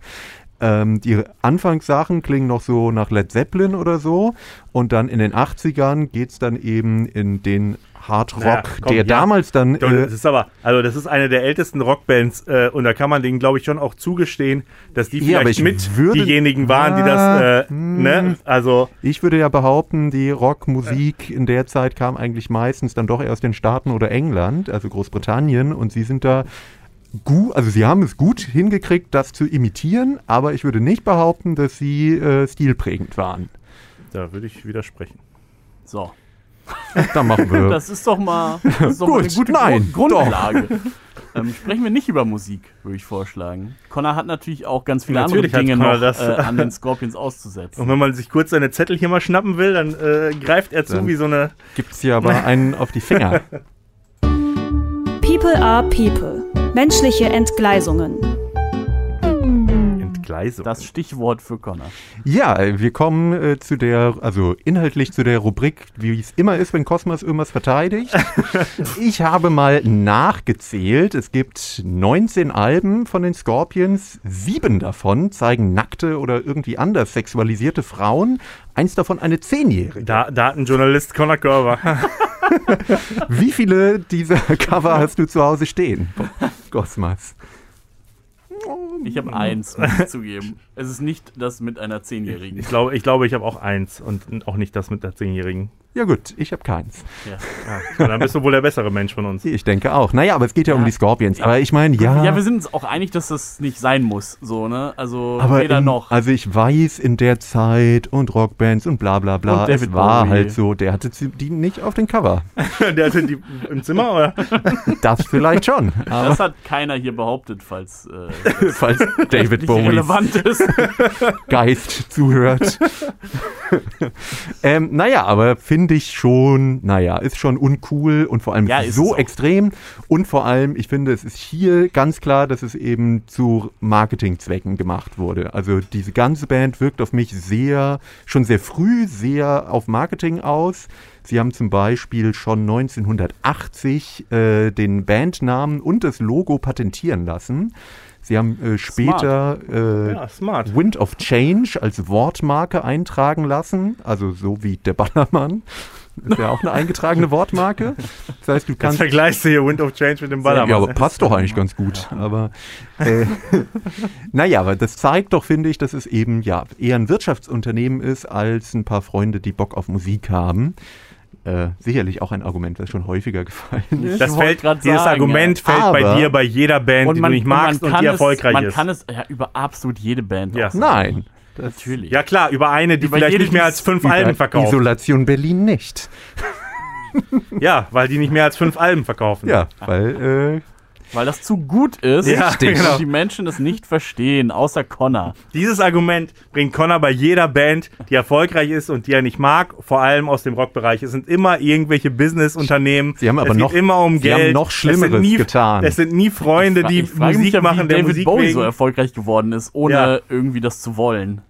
Ähm, die Anfangssachen klingen noch so nach Led Zeppelin oder so. Und dann in den 80ern geht es dann eben in den Hard Rock, Naja, komm, der ja. damals dann. Doch, Äh, Das ist aber, also das ist eine der ältesten Rockbands äh, und da kann man denen, glaube ich, schon auch zugestehen, dass die Ja, vielleicht ich mit würde- diejenigen waren, die das, äh, ne, also ich würde ja behaupten, die Rockmusik in der Zeit kam eigentlich meistens dann doch eher aus den Staaten oder England, also Großbritannien. Und sie sind da gut, also sie haben es gut hingekriegt, das zu imitieren, aber ich würde nicht behaupten, dass sie äh, stilprägend waren. da würde ich widersprechen. So. Dann machen wir. Das ist doch mal, ist doch mal eine Gut, gute nein, Grund Grundlage. ähm, sprechen wir nicht über Musik, würde ich vorschlagen. Connor hat natürlich auch ganz viele Natürlich andere Dinge noch das. äh, an den Scorpions auszusetzen. Und wenn man sich kurz seine Zettel hier mal schnappen will, dann äh, greift er zu Dann- wie so eine. Gibt's hier aber einen auf die Finger. People are People. Menschliche Entgleisungen. Entgleisung. Das Stichwort für Connor. Ja, wir kommen äh, zu der, also inhaltlich zu der Rubrik, wie es immer ist, wenn Cosmos irgendwas verteidigt. ich habe mal nachgezählt. Es gibt 19 Alben von den Scorpions. Sieben davon zeigen nackte oder irgendwie anders sexualisierte Frauen. Eins davon eine Zehnjährige. da Datenjournalist Conor Körber. Wie viele dieser Cover hast du zu Hause stehen? Cosmos. Ich habe eins, muss ich zugeben. Es ist nicht das mit einer Zehnjährigen. Ich glaube, ich, glaube, ich habe auch eins und auch nicht das mit der Zehnjährigen. Ja gut, ich habe keins. Ja. Ja, so, dann bist du wohl der bessere Mensch von uns. Ich denke auch. Naja, aber es geht ja, um Ja. die Scorpions. Aber ich meine, ja. Ja, wir sind uns auch einig, dass das nicht sein muss. So, ne? Also Aber weder in, noch. Also ich weiß in der Zeit und Rockbands und bla bla bla, Und David es war Bowie. halt so, der hatte die nicht auf dem Cover. der hatte die im Zimmer, oder? Das vielleicht schon. Aber das hat keiner hier behauptet, falls äh, falls David nicht Bowies relevant ist. Geist zuhört. ähm, naja, aber finde ich schon, naja, ist schon uncool und vor allem Ja, so extrem. Und vor allem, ich finde, es ist hier ganz klar, dass es eben zu Marketingzwecken gemacht wurde. Also diese ganze Band wirkt auf mich sehr, schon sehr früh sehr auf Marketing aus. Sie haben zum Beispiel schon 1980 äh, den Bandnamen und das Logo patentieren lassen. Sie haben äh, später äh, Ja, smart. Wind of Change als Wortmarke eintragen lassen, also so wie der Ballermann. Ist ja auch eine eingetragene Wortmarke. Das heißt, du Jetzt kannst. vergleichst du hier Wind of Change mit dem Ballermann. Ja, aber passt doch eigentlich ganz gut. Aber äh, naja, aber das zeigt doch, finde ich, dass es eben ja eher ein Wirtschaftsunternehmen ist als ein paar Freunde, die Bock auf Musik haben. Äh, sicherlich auch ein Argument, das schon häufiger gefallen ist. Das fällt, grad dieses sagen, Argument ja. fällt bei Aber- dir bei jeder Band, die du nicht und magst und, kann die es, erfolgreich man ist. kann es ja über absolut jede Band Ja. Nein. Das Natürlich. ja klar, über eine, die Über vielleicht nicht mehr als fünf Alben verkauft. Isolation Berlin nicht. Ja, weil die nicht mehr als fünf Alben verkaufen. Ja, weil äh, Weil das zu gut ist Ja, Richtig. genau. und die Menschen es nicht verstehen, außer Connor. Dieses Argument bringt Connor bei jeder Band, die erfolgreich ist und die er nicht mag, vor allem aus dem Rockbereich. Es sind immer irgendwelche Businessunternehmen. Sie haben aber es noch- geht immer um Sie Geld. haben noch Es sind Schlimmeres nie, getan. Es sind nie Freunde, die ich frage mich Musik ja, machen, wie der David Musik Bowie wegen. so erfolgreich geworden ist, ohne Ja. irgendwie das zu wollen.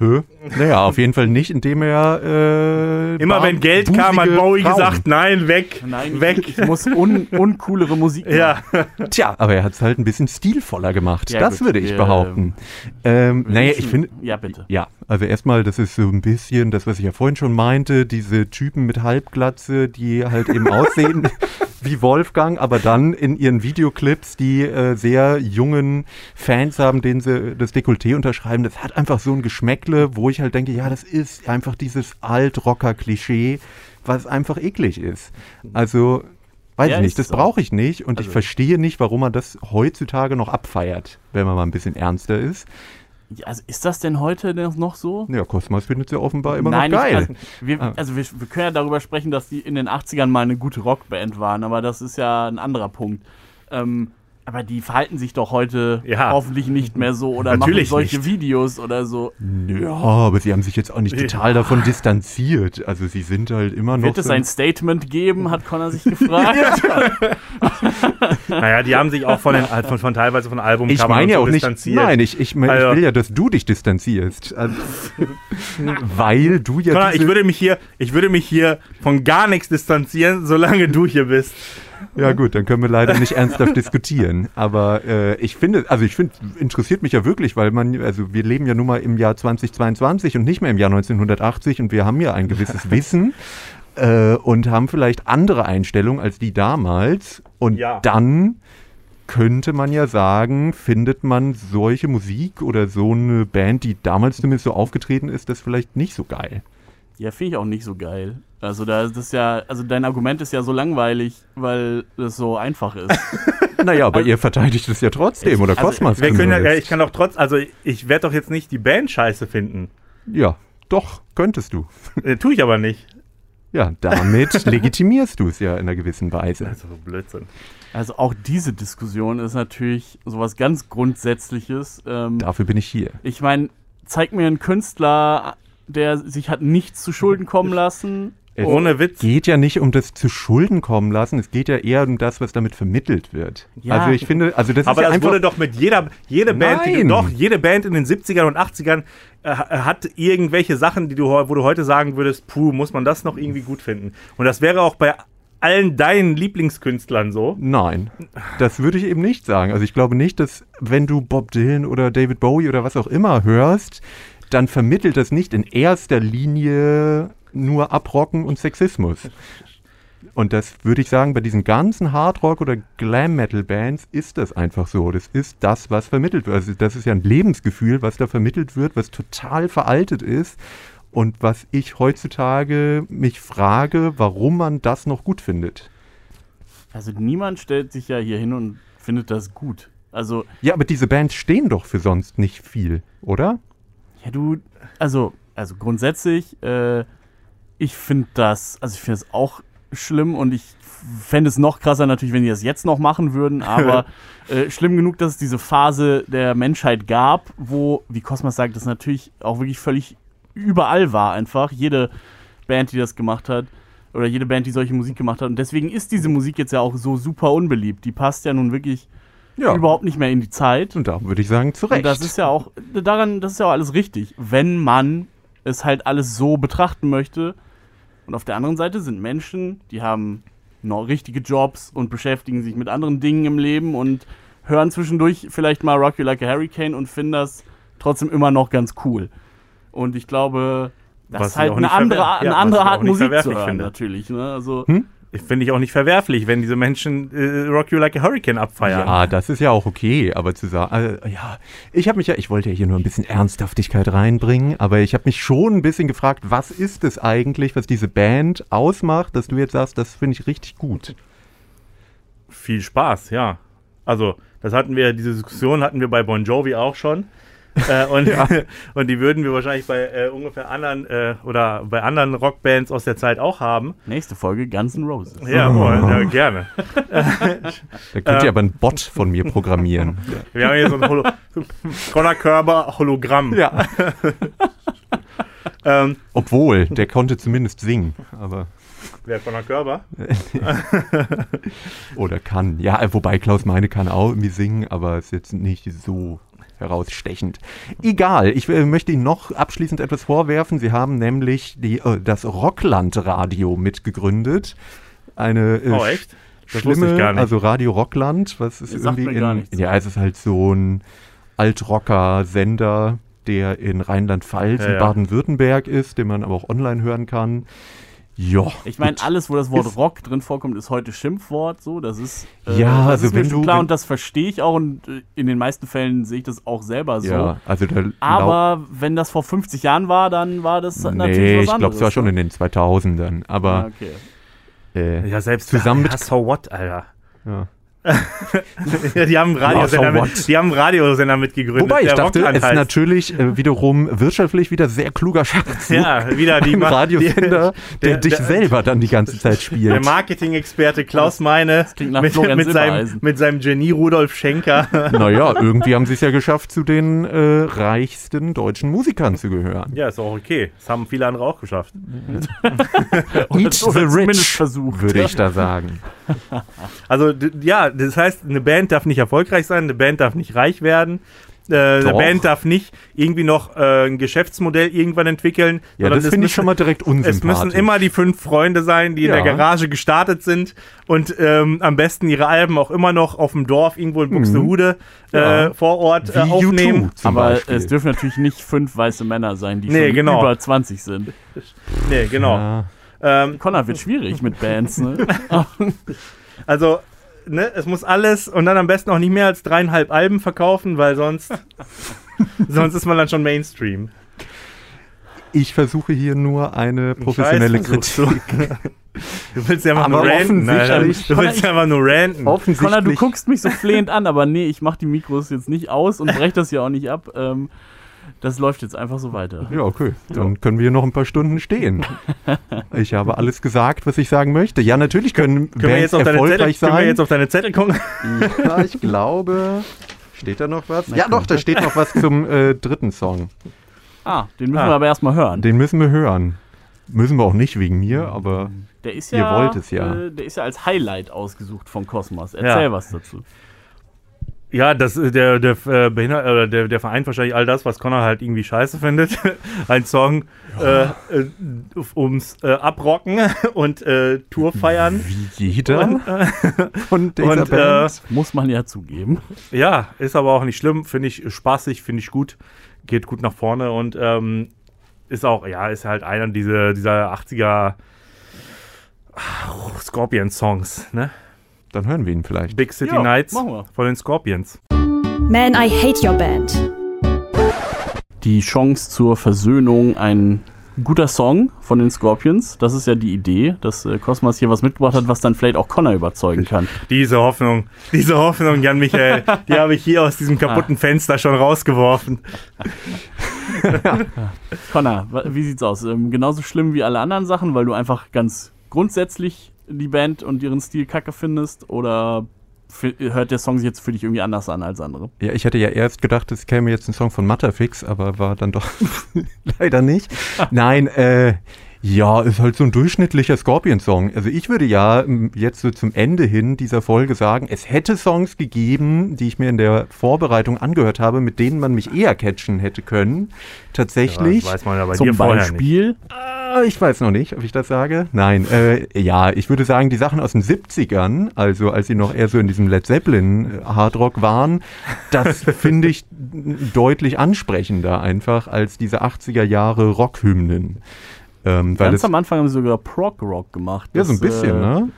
Hä? Naja, auf jeden Fall nicht, indem er. Äh, Immer wenn Geld kam, hat Bowie gesagt, nein, weg, Nein, weg. ich, ich muss un, uncoolere Musik machen. Ja, Tja, aber er hat es halt ein bisschen stilvoller gemacht. Ja, das gut, würde ich wir, behaupten. Ähm, naja, ich finde. Ja, bitte. Ja, also erstmal, das ist so ein bisschen das, was ich ja vorhin schon meinte, diese Typen mit Halbglatze, die halt eben aussehen wie Wolfgang, aber dann in ihren Videoclips die äh, sehr jungen Fans haben, denen sie das Dekolleté unterschreiben. Das hat einfach so ein Geschmäckle, wo ich halt denke, ja, das ist einfach dieses Alt-Rocker-Klischee, was einfach eklig ist. Also, weiß Ja, ich nicht, das auch. brauche ich nicht und ich Also- verstehe nicht, warum man das heutzutage noch abfeiert, wenn man mal ein bisschen ernster ist. Also ist das denn heute denn noch so? Ja, Cosmos findet sie offenbar immer Nein, noch geil. also, wir, Ah. also wir, wir können ja darüber sprechen, dass die in den 80ern mal eine gute Rockband waren, aber das ist ja ein anderer Punkt. Ähm, aber die verhalten sich doch heute Ja. hoffentlich nicht mehr so oder Natürlich machen solche nicht. Videos oder so. Ja, aber sie haben sich jetzt auch nicht total davon distanziert. Also sie sind halt immer noch. Wird es so ein Statement geben, hat Connor sich gefragt. naja, die haben sich auch von, den, von, von teilweise von Album ich meine ja auch nicht. distanziert. Nein, ich, ich, mein, Also- ich will ja, dass du dich distanzierst. Also, weil du ja. Connor, ich würde mich hier, ich würde mich hier von gar nichts distanzieren, solange du hier bist. Ja gut, dann können wir leider nicht ernsthaft diskutieren. Aber äh, ich finde, also ich finde, interessiert mich ja wirklich, weil man, also wir leben ja nun mal im Jahr 2022 und nicht mehr im Jahr 1980 und wir haben ja ein gewisses Wissen äh, und haben vielleicht andere Einstellungen als die damals. Und Ja. dann könnte man ja sagen, findet man solche Musik oder so eine Band, die damals zumindest so aufgetreten ist, das vielleicht nicht so geil. Ja, finde ich auch nicht so geil. Also da ist das ja, also dein Argument ist ja so langweilig, weil es so einfach ist. Naja, aber ihr verteidigt es ja trotzdem, oder also, Cosmas? Wir können ja, ich kann auch trotz, also ich werde doch jetzt nicht die Band scheiße finden. Ja, doch, könntest du. Äh, tue ich aber nicht. Ja, damit legitimierst du es ja in einer gewissen Weise. Das ist so Blödsinn. Also auch diese Diskussion ist natürlich sowas ganz Grundsätzliches. Ähm, Dafür bin ich hier. ich meine, zeig mir einen Künstler, der sich hat nichts zu Schulden kommen lassen. Es Ohne Witz. geht ja nicht um das zu Schulden kommen lassen, es geht ja eher um das, was damit vermittelt wird. Ja. Also ich finde, also das Aber ist ja das einfach, wurde doch mit jeder, jede Band, die du, Nein. doch, jede Band in den 70ern und 80ern äh, hat irgendwelche Sachen, die du, wo du heute sagen würdest, puh, muss man das noch irgendwie gut finden. Und das wäre auch bei allen deinen Lieblingskünstlern so. Nein, das würde ich eben nicht sagen. Also ich glaube nicht, dass wenn du Bob Dylan oder David Bowie oder was auch immer hörst, dann vermittelt das nicht in erster Linie nur Abrocken und Sexismus. Und das würde ich sagen, bei diesen ganzen Hardrock- oder Glam-Metal-Bands ist das einfach so. Das ist das, was vermittelt wird. Also das ist ja ein Lebensgefühl, was da vermittelt wird, was total veraltet ist. Und was ich heutzutage mich frage, warum man das noch gut findet. Also niemand stellt sich ja hier hin und findet das gut. Also, Ja, aber diese Bands stehen doch für sonst nicht viel, oder? Ja, du, also, also grundsätzlich, äh, ich finde das, also ich finde es auch schlimm und ich fände es noch krasser natürlich, wenn die das jetzt noch machen würden, aber äh, schlimm genug, dass es diese Phase der Menschheit gab, wo, wie Cosmas sagt, das natürlich auch wirklich völlig überall war einfach. Jede Band, die das gemacht hat, oder jede Band, die solche Musik gemacht hat. Und deswegen ist diese Musik jetzt ja auch so super unbeliebt. Die passt ja nun wirklich Ja. überhaupt nicht mehr in die Zeit. Und da würde ich sagen, zu Recht. Und das ist ja auch, daran, das ist ja auch alles richtig, wenn man es halt alles so betrachten möchte. Und auf der anderen Seite sind Menschen, die haben noch richtige Jobs und beschäftigen sich mit anderen Dingen im Leben und hören zwischendurch vielleicht mal Rock You Like a Hurricane und finden das trotzdem immer noch ganz cool. Und ich glaube, das Was ist halt eine andere, ja, eine andere Art Musik zu hören, finde. natürlich. Ne? Also, Ich finde ich auch nicht verwerflich, wenn diese Menschen äh, Rock You Like a Hurricane abfeiern. Ja, das ist ja auch okay, aber zu sagen, äh, ja, ich habe mich ja, ich wollte ja hier nur ein bisschen Ernsthaftigkeit reinbringen, aber ich habe mich schon ein bisschen gefragt, was ist es eigentlich, was diese Band ausmacht, dass du jetzt sagst, das finde ich richtig gut. Viel Spaß, ja. Also, das hatten wir, diese Diskussion hatten wir bei Bon Jovi auch schon. Äh, und, und die würden wir wahrscheinlich bei äh, ungefähr anderen äh, oder bei anderen Rockbands aus der Zeit auch haben. nächste Folge Guns N' Roses. Ja, voll, ja gerne. Da könnt ihr aber einen Bot von mir programmieren. Wir haben hier so ein Holo Conor Körber Hologramm. ja. Ähm, Obwohl, der konnte zumindest singen, aber wer Conor Körber? oder kann. Ja, wobei Klaus Meine kann auch irgendwie singen, aber ist jetzt nicht so herausstechend. Egal, ich äh, möchte Ihnen noch abschließend etwas vorwerfen. Sie haben nämlich die, äh, das Rockland-Radio mitgegründet. Eine äh, Oh, echt? Das schlimme, also Radio Rockland, was ist Das irgendwie in, ja, es ist halt so ein Altrocker-Sender, der in Rheinland-Pfalz Ja, und ja. Baden-Württemberg ist, den man aber auch online hören kann. Ja. Ich meine, alles, wo das Wort Ist- Rock drin vorkommt, ist heute Schimpfwort. So, das ist Ja, das also ist mir wenn schon du- klar wenn- und das verstehe ich auch und äh, in den meisten Fällen sehe ich das auch selber so. Ja, also Aber wenn das vor 50 Jahren war, dann war das natürlich Nee, was ich anderes. glaube, es war schon ne? in den 2000ern. Ja, Aber okay. äh, Ja, selbst Zusammen mit- ja, so what, Alter. ja. Ja, die haben einen Radiosender, Ja, so mit, die haben Radiosender mitgegründet. Wobei ich der dachte, es ist natürlich äh, wiederum wirtschaftlich wieder sehr kluger Schachzug. Ja, wieder die Ein Radiosender, die- der, der- dich der- selber dann die ganze Zeit Der spielt. Marketing-Experte Klaus Meine mit, mit, seinem, mit seinem Genie Rudolf Schenker. Naja, irgendwie haben sie es ja geschafft, zu den äh, reichsten deutschen Musikern zu gehören. ja, ist auch okay. Das haben viele andere auch geschafft. Eat the rich, versucht. würde ich da sagen. Also, d- ja, das heißt, eine Band darf nicht erfolgreich sein, eine Band darf nicht reich werden. Äh, eine Band darf nicht irgendwie noch äh, ein Geschäftsmodell irgendwann entwickeln. Ja, das es finde ich schon mal direkt Es unsympathisch. müssen immer die fünf Freunde sein, die Ja. in der Garage gestartet sind und ähm, am besten ihre Alben auch immer noch auf dem Dorf irgendwo in Buxtehude äh, Mhm. Ja. vor Ort äh, aufnehmen. U2 zum Aber Beispiel. es dürfen natürlich nicht fünf weiße Männer sein, die Nee, schon genau. über 20 sind. Nee, genau. Ja. Ähm, Connor wird schwierig mit Bands, ne? also, ne, es muss alles und dann am besten auch nicht mehr als dreieinhalb Alben verkaufen, weil sonst, sonst ist man dann schon Mainstream. Ich versuche hier nur eine professionelle Kritik. Du willst ja einfach Aber nur ranten, offensichtlich- Du willst ja einfach nur ranten. Offensichtlich. Connor, du guckst mich so flehend an, aber nee, ich mach die Mikros jetzt nicht aus und brech das ja auch nicht ab. Ähm, das läuft jetzt einfach so weiter. Ja, okay. Dann können wir hier noch ein paar Stunden stehen. Ich habe alles gesagt, was ich sagen möchte. Ja, natürlich können, können, wir jetzt auf deine Zettel, erfolgreich können wir sein. jetzt auf deine Zettel gucken? ja, ich glaube. Steht da noch was? Ja, doch, da steht noch was zum äh, dritten Song. Ah, den müssen Ah. wir aber erstmal hören. Den müssen wir hören. Müssen wir auch nicht wegen mir, aber Der ist Ihr ja, wollt es ja. Äh, der ist ja als Highlight ausgesucht von Cosmos. Erzähl Ja. was dazu. Ja, das, äh, der, der, äh, der, der vereint wahrscheinlich all das, was Connor halt irgendwie scheiße findet. Ein Song äh, äh, ums äh, Abrocken und äh, Tour feiern. wie jeder Und, äh, von dieser und, Band. Muss man ja zugeben. ja, ist aber auch nicht schlimm. Finde ich spaßig, finde ich gut. Geht gut nach vorne und ähm, ist auch, ja, ist halt einer dieser, dieser 80er Scorpion-Songs, ne? Dann hören wir ihn vielleicht. Big City Ja, Nights von den Scorpions. Man, I Hate Your Band. Die Chance zur Versöhnung, ein guter Song von den Scorpions. Das ist ja die Idee, dass äh, Cosmos hier was mitgebracht hat, was dann vielleicht auch Connor überzeugen kann. Diese Hoffnung, diese Hoffnung, Jan Michael, die habe ich hier aus diesem kaputten Fenster schon rausgeworfen. Connor, wie sieht's aus? Ähm, genauso schlimm wie alle anderen Sachen, weil du einfach ganz grundsätzlich die Band und ihren Stil kacke findest? Oder hört der Song sich jetzt für dich irgendwie anders an als andere? Ja, ich hätte ja erst gedacht, es käme jetzt ein Song von Matterfix, aber war dann doch leider nicht. Nein, äh, ja, ist halt so ein durchschnittlicher Scorpion-Song. Also ich würde ja jetzt so zum Ende hin dieser Folge sagen, es hätte Songs gegeben, die ich mir in der Vorbereitung angehört habe, mit denen man mich eher catchen hätte können. Tatsächlich. das weiß man ja bei Zum dir vorher nicht. Ich weiß noch nicht, ob ich das sage. Nein, äh, ja, ich würde sagen, die Sachen aus den 70ern, also als sie noch eher so in diesem Led Zeppelin äh, Hardrock waren, das finde ich deutlich ansprechender einfach als diese 80er Jahre Rockhymnen. Ähm, weil Ganz am Anfang haben sie sogar Prog-Rock gemacht. ja, so ein Das, bisschen, äh, ne?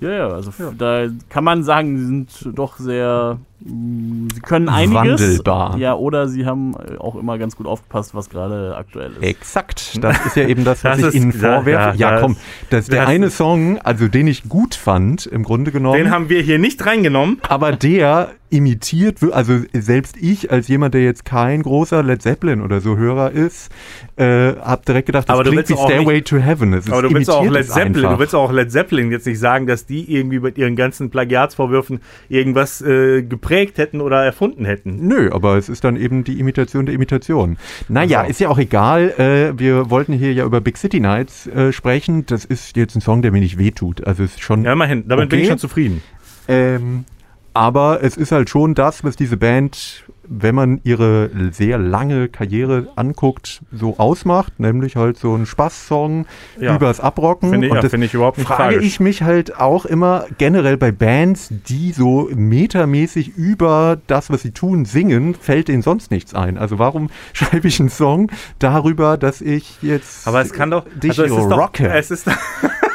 Ja, ja, also f- da kann man sagen, sie sind doch sehr, sie können einiges. Wandelbar. Ja, oder sie haben äh, auch immer ganz gut aufgepasst, was gerade aktuell ist. Exakt, das ist ja eben das, was Das ich Ihnen ja, vorwerfe. ja, Ja, das- komm, das ist der das eine Song, also den ich gut fand, im Grunde genommen. Den haben wir hier nicht reingenommen. aber der imitiert, also selbst ich als jemand, der jetzt kein großer Led Zeppelin oder so Hörer ist, äh, habe direkt gedacht, das Aber du klingt wie auch Stairway to Heaven. Es ist Aber du willst auch Led Zeppelin, einfach. du willst auch Led Zeppelin jetzt nicht sagen, dass die irgendwie mit ihren ganzen Plagiatsvorwürfen irgendwas äh, geprägt hätten oder erfunden hätten. Nö, aber es ist dann eben die Imitation der Imitation. Naja, Ach so. ist ja auch egal. Äh, wir wollten hier ja über Big City Nights äh, sprechen. Das ist jetzt ein Song, der mir nicht wehtut. Also es ist schon. Ja, immerhin, damit bin ich Okay. schon zufrieden. Ähm, aber es ist halt schon das, was diese Band, wenn man ihre sehr lange Karriere anguckt, so ausmacht, nämlich halt so ein Spaßsong Ja. übers Abrocken. Finde ich, Und ja, das finde ich überhaupt nicht frage tragisch. ich mich halt auch immer generell bei Bands, die so metamäßig über das, was sie tun, singen, fällt denen sonst nichts ein. Also warum schreibe ich einen Song darüber, dass ich jetzt Aber es kann doch. dich also es ist doch, rocke? es ist,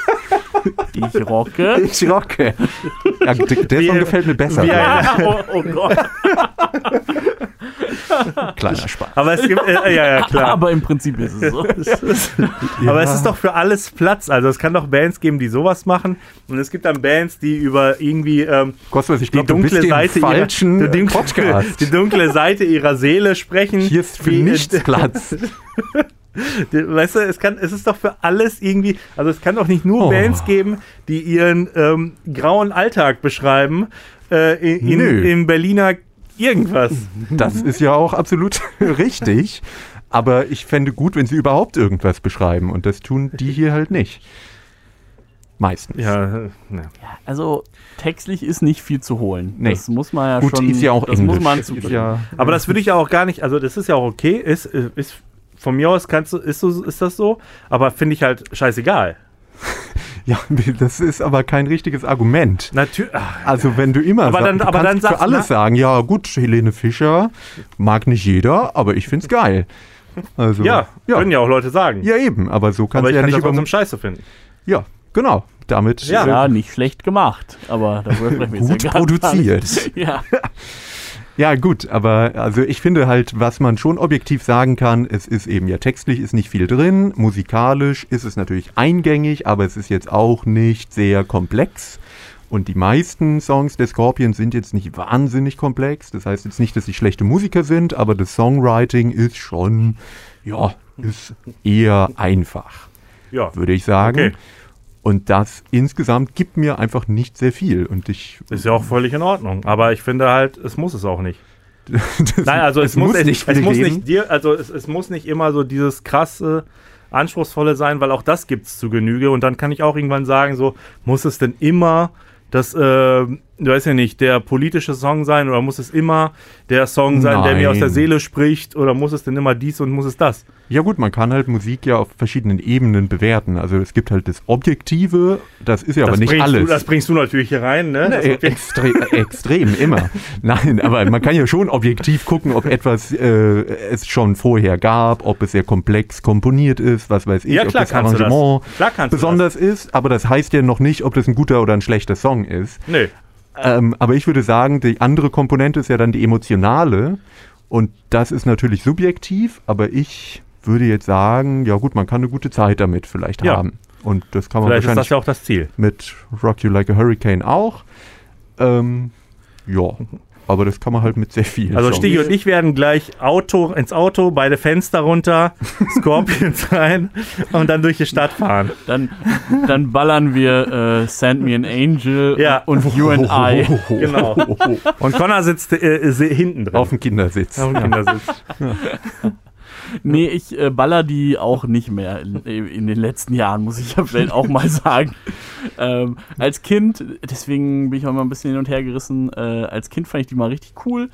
Ich rocke. ich rocke. Ja, der Song gefällt mir besser. ein- oh, oh Gott. Kleiner Spaß. aber es gibt. Äh, ja, ja, klar. Aber im Prinzip ist es so. Aber es ist doch für alles Platz. Also es kann doch Bands geben, die sowas machen. Und es gibt dann Bands, die über irgendwie ähm, ich die du dunkle im Seite falschen ihrer, die, dunkle, Podcast. die dunkle Seite ihrer Seele sprechen. Hier ist für äh, nichts Platz. Weißt du, es, kann, es ist doch für alles irgendwie, also es kann doch nicht nur Oh. Bands geben, die ihren ähm, grauen Alltag beschreiben äh, in, in, Berliner irgendwas. Das ist ja auch absolut richtig. Aber ich fände gut, wenn sie überhaupt irgendwas beschreiben. Und das tun die hier halt nicht. Meistens. Ja, ja. Also textlich ist nicht viel zu holen. Nee. Das muss man ja Gut, schon. ist ja auch das Englisch. muss man ist zugeben. ja, Aber das würde ich ja auch gar nicht, also das ist ja auch okay, ist, äh, ist von mir aus kannst du, ist, so, ist das so, aber finde ich halt scheißegal. ja, das ist aber kein richtiges Argument. Natürlich. Also wenn du immer Aber sag- dann- du aber kannst dann für alles na- sagen, ja gut, Helene Fischer mag nicht jeder, aber ich find's geil. Also, Ja, ja, können ja auch Leute sagen. ja eben, aber so kannst aber du ich ja kann nicht über scheiße finden. Ja, genau. Damit Ja. äh, Ja, nicht schlecht gemacht. Aber gut produziert. Ja. Ja, gut, aber also ich finde halt, was man schon objektiv sagen kann, es ist eben ja textlich ist nicht viel drin, musikalisch ist es natürlich eingängig, aber es ist jetzt auch nicht sehr komplex. Und die meisten Songs der Scorpions sind jetzt nicht wahnsinnig komplex. Das heißt jetzt nicht, dass sie schlechte Musiker sind, aber das Songwriting ist schon, ja, ist eher einfach, Ja, würde ich sagen. Okay. Und das insgesamt gibt mir einfach nicht sehr viel. Und ich. ist ja auch völlig in Ordnung. Aber ich finde halt, es muss es auch nicht. Nein, also es, muss, nicht nicht, es muss nicht dir, also es, es muss nicht immer so dieses krasse, anspruchsvolle sein, weil auch das gibt es zu Genüge. Und dann kann ich auch irgendwann sagen, so, muss es denn immer das, äh, du weißt ja nicht, der politische Song sein oder muss es immer der Song sein, der mir aus der Nein. Seele spricht oder muss es denn immer dies und muss es das? Ja gut, man kann halt Musik ja auf verschiedenen Ebenen bewerten. Also es gibt halt das Objektive, das ist ja aber das nicht bringst alles. Du, das bringst du natürlich hier rein, ne? Das Nee, Objekt- extre extrem, immer. Nein, aber man kann ja schon objektiv gucken, ob etwas äh, es schon vorher gab, ob es sehr komplex komponiert ist, was weiß ich, Ja, ob klar das du das. Arrangement Klar kannst du besonders ist, aber das heißt ja noch nicht, ob das ein guter oder ein schlechter Song ist. Nö. Ähm, aber ich würde sagen, die andere Komponente ist ja dann die emotionale. Und das ist natürlich subjektiv, aber ich würde jetzt sagen, ja gut, man kann eine gute Zeit damit vielleicht Ja. haben. Und das kann man Vielleicht ist wahrscheinlich das ja auch das Ziel. mit Rock You Like a Hurricane auch. Ähm, ja, aber das kann man halt mit sehr viel. Also Songs. Stigi und ich werden gleich Auto ins Auto, beide Fenster runter, Scorpions rein und dann durch die Stadt fahren. Dann, dann ballern wir äh, Send Me an Angel Ja. und You and I. Genau. Und Connor sitzt äh, hinten drin. auf dem Kindersitz. Auf dem Kindersitz. Nee, ich äh, baller die auch nicht mehr in, in den letzten Jahren, muss ich ja vielleicht auch mal sagen. Ähm, als Kind, deswegen bin ich auch immer ein bisschen hin und her gerissen, äh, als Kind fand ich die mal richtig cool.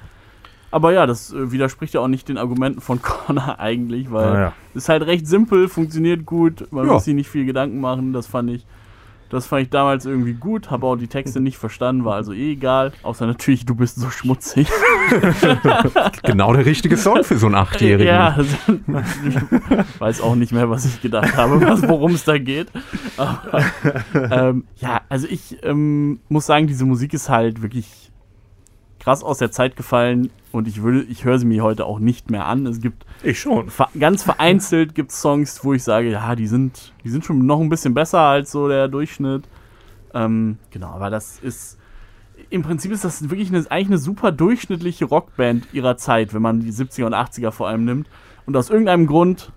Aber ja, das äh, widerspricht ja auch nicht den Argumenten von Connor eigentlich, weil Ah, ja. es ist halt recht simpel, funktioniert gut, man Ja. muss sich nicht viel Gedanken machen, das fand ich. Das fand ich damals irgendwie gut, habe auch die Texte nicht verstanden, war also eh egal. Außer natürlich, du bist so schmutzig. Genau der richtige Song für so einen Achtjährigen. Ja, also, ich weiß auch nicht mehr, was ich gedacht habe, worum es da geht. Aber, ähm, ja, also ich ähm, muss sagen, diese Musik ist halt wirklich krass aus der Zeit gefallen und ich würde, ich höre sie mir heute auch nicht mehr an. Es gibt Ich schon. ver ganz vereinzelt gibt Songs, wo ich sage, ja, die sind, die sind schon noch ein bisschen besser als so der Durchschnitt. Ähm, genau, aber das ist im Prinzip ist das wirklich eine, eigentlich eine super durchschnittliche Rockband ihrer Zeit, wenn man die 70er und 80er vor allem nimmt. Und aus irgendeinem Grund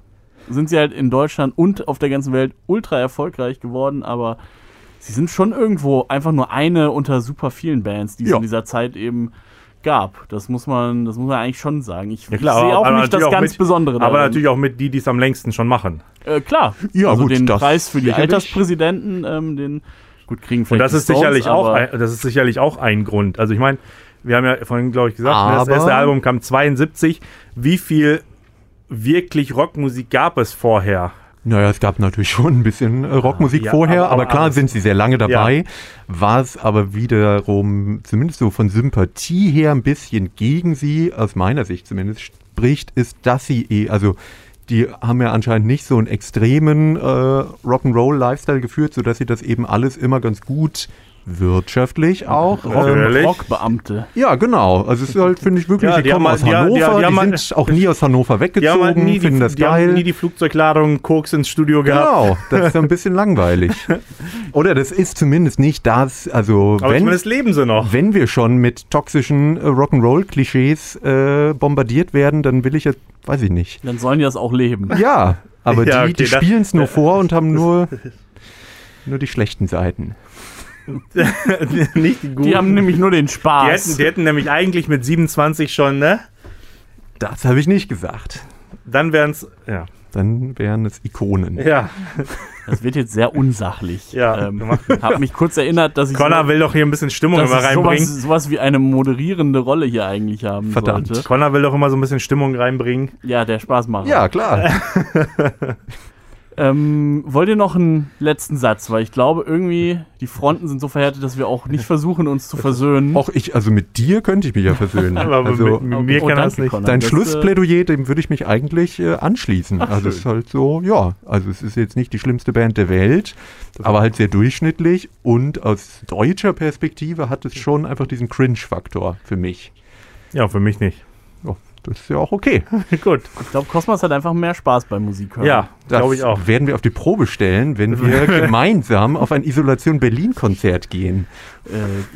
sind sie halt in Deutschland und auf der ganzen Welt ultra erfolgreich geworden, aber sie sind schon irgendwo einfach nur eine unter super vielen Bands, die es Ja. in dieser Zeit eben gab. Das muss man, das muss man eigentlich schon sagen. Ich, Ja, klar, sehe auch aber nicht das auch ganz mit- Besondere Aber darin. natürlich auch mit die, die es am längsten schon machen. Äh, klar. Ja, also gut, den das Preis für die. Alterspräsidenten, ähm, den gut kriegen Und vielleicht das die ist Stones, sicherlich auch, aber- ein, das ist sicherlich auch ein Grund. Also ich meine, wir haben ja vorhin, glaube ich, gesagt, das Aber- erste Album kam 72. Wie viel wirklich Rockmusik gab es vorher? Naja, es gab natürlich schon ein bisschen äh, Rockmusik Ja, vorher, aber- aber, aber klar sind sie sehr lange dabei. Was aber wiederum, zumindest so von Sympathie her, ein bisschen gegen sie, aus meiner Sicht zumindest, spricht, ist, dass sie eh, also die haben ja anscheinend nicht so einen extremen äh, Rock'n'Roll-Lifestyle geführt, sodass sie das eben alles immer ganz gut wirtschaftlich auch. Rock- ähm? Rockbeamte. ja, genau. Also es ist halt, finde ich wirklich, Ja, die, die kommen haben aus halt- die- Hannover, die- die, die haben halt- sind auch nie aus Hannover Die haben halt weggezogen, nie die, finden das die geil. haben nie die Flugzeugladung Koks ins Studio gehabt. Genau, das ist ja ein bisschen langweilig. Oder das ist zumindest nicht das, also Aber wenn, leben sie noch. wenn wir schon mit toxischen äh, Rock'n'Roll-Klischees äh, bombardiert werden, dann will ich jetzt, weiß ich nicht. Dann sollen die das auch leben. Ja, aber Ja, die, okay, die spielen es nur vor und haben nur, nur die schlechten Seiten. Nicht die guten. Die haben nämlich nur den die Spaß. hätten, die hätten nämlich eigentlich mit 27 schon, ne? Das habe ich nicht gesagt. Dann wären es, ja. dann wären es Ikonen. Ja, Das wird jetzt sehr unsachlich. Ja, ähm, habe mich kurz erinnert, dass ich Connor so, will doch hier ein bisschen Stimmung immer reinbringen. sowas, sowas wie eine moderierende Rolle hier eigentlich haben Verdammt. sollte. Connor will doch immer so ein bisschen Stimmung reinbringen. Ja, der Spaß macht. Ja, klar. Ähm, wollt ihr noch einen letzten Satz? Weil ich glaube, irgendwie die Fronten sind so verhärtet, dass wir auch nicht versuchen, uns zu versöhnen. Auch ich, also mit dir könnte ich mich ja versöhnen. Aber also, mit, mit mir Oh, kann das nicht. Connor. Dein Das, Schlussplädoyer, dem würde ich mich eigentlich äh, anschließen. also es ist halt so, ja, also es ist jetzt nicht die schlimmste Band der Welt, aber halt sehr durchschnittlich und aus deutscher Perspektive hat es schon einfach diesen Cringe-Faktor für mich. Ja, für mich nicht. Das ist ja auch okay. Gut. Ich glaube, Cosmos hat einfach mehr Spaß beim Musik hören. Ja, Das glaube ich auch. werden wir auf die Probe stellen, wenn wir gemeinsam auf ein Isolation Berlin-Konzert gehen. Äh,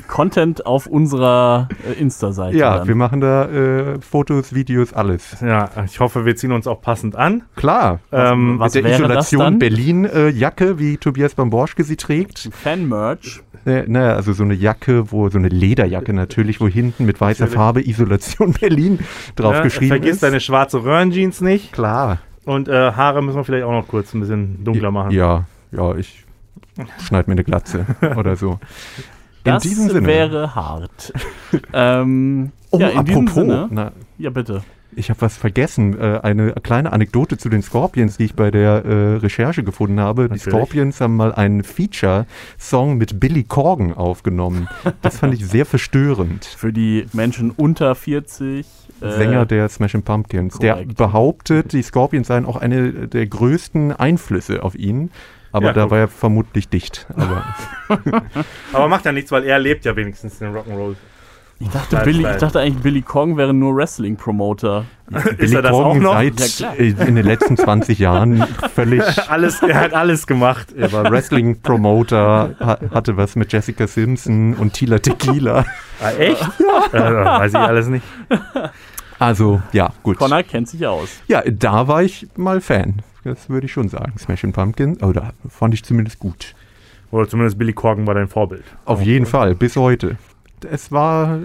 Content auf unserer äh, Insta-Seite. Ja, dann. wir machen da äh, Fotos, Videos, alles. Ja, ich hoffe, wir ziehen uns auch passend an. Klar. Ähm, was Mit der Isolation? Berlin-Jacke, wie Tobias Bamborschke sie trägt. Fan-Merch. Äh, naja, also so eine Jacke, wo so eine Lederjacke natürlich, wo hinten mit weißer Natürlich. Farbe Isolation Berlin drauf ja, geschrieben Vergiss ist. deine schwarze Röhrenjeans nicht. Klar. Und äh, Haare müssen wir vielleicht auch noch kurz ein bisschen dunkler machen. Ja, ja, ich schneide mir eine Glatze oder so. Das in diesem Sinne. wäre hart. ähm, oh, ja, in diesem apropos, Sinne. na, Ja, bitte. Ich habe was vergessen. Äh, eine kleine Anekdote zu den Scorpions, die ich bei der äh, Recherche gefunden habe. Die Natürlich. Scorpions haben mal einen Feature-Song mit Billy Corgan aufgenommen. Das fand ich sehr verstörend. Für die Menschen unter 40. äh, Sänger der Smashing Pumpkins. Der korrekt. behauptet, die Scorpions seien auch eine der größten Einflüsse auf ihn. Aber Ja, da guck. war er vermutlich dicht. Aber Aber macht ja nichts, weil er lebt ja wenigstens den Rock'n'Roll. Ich dachte. Billy, ich dachte eigentlich, Billy Kong wäre nur Wrestling-Promoter. Ist er das auch noch? seit Ja, äh, in den letzten 20 Jahren völlig. Alles, er hat alles gemacht. Er war Wrestling-Promoter, ha hatte was mit Jessica Simpson und Tila Tequila. Ah, echt? Ja. Äh, weiß ich alles nicht. Also, ja, gut. Connor kennt sich aus. Ja, da war ich mal Fan. Das würde ich schon sagen. Smashing Pumpkins. Oh, da fand ich zumindest gut. Oder zumindest Billy Corgan war dein Vorbild. Auf jeden Fall, bis heute. Es war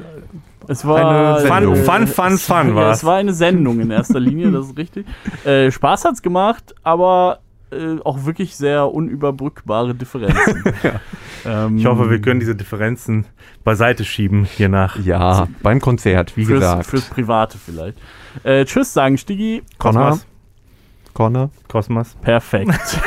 Es war Eine Sendung. Fun, fun, fun ja, war's. es war eine Sendung in erster Linie, das ist richtig. Äh, Spaß hat's gemacht, aber äh, auch wirklich sehr unüberbrückbare Differenzen. ähm, Ich hoffe, wir können diese Differenzen beiseite schieben hier nach. Ja, beim Konzert, wie fürs, gesagt. fürs Private vielleicht. Äh, tschüss sagen, Stigi. Connor. Connor. Kosmos. Perfekt.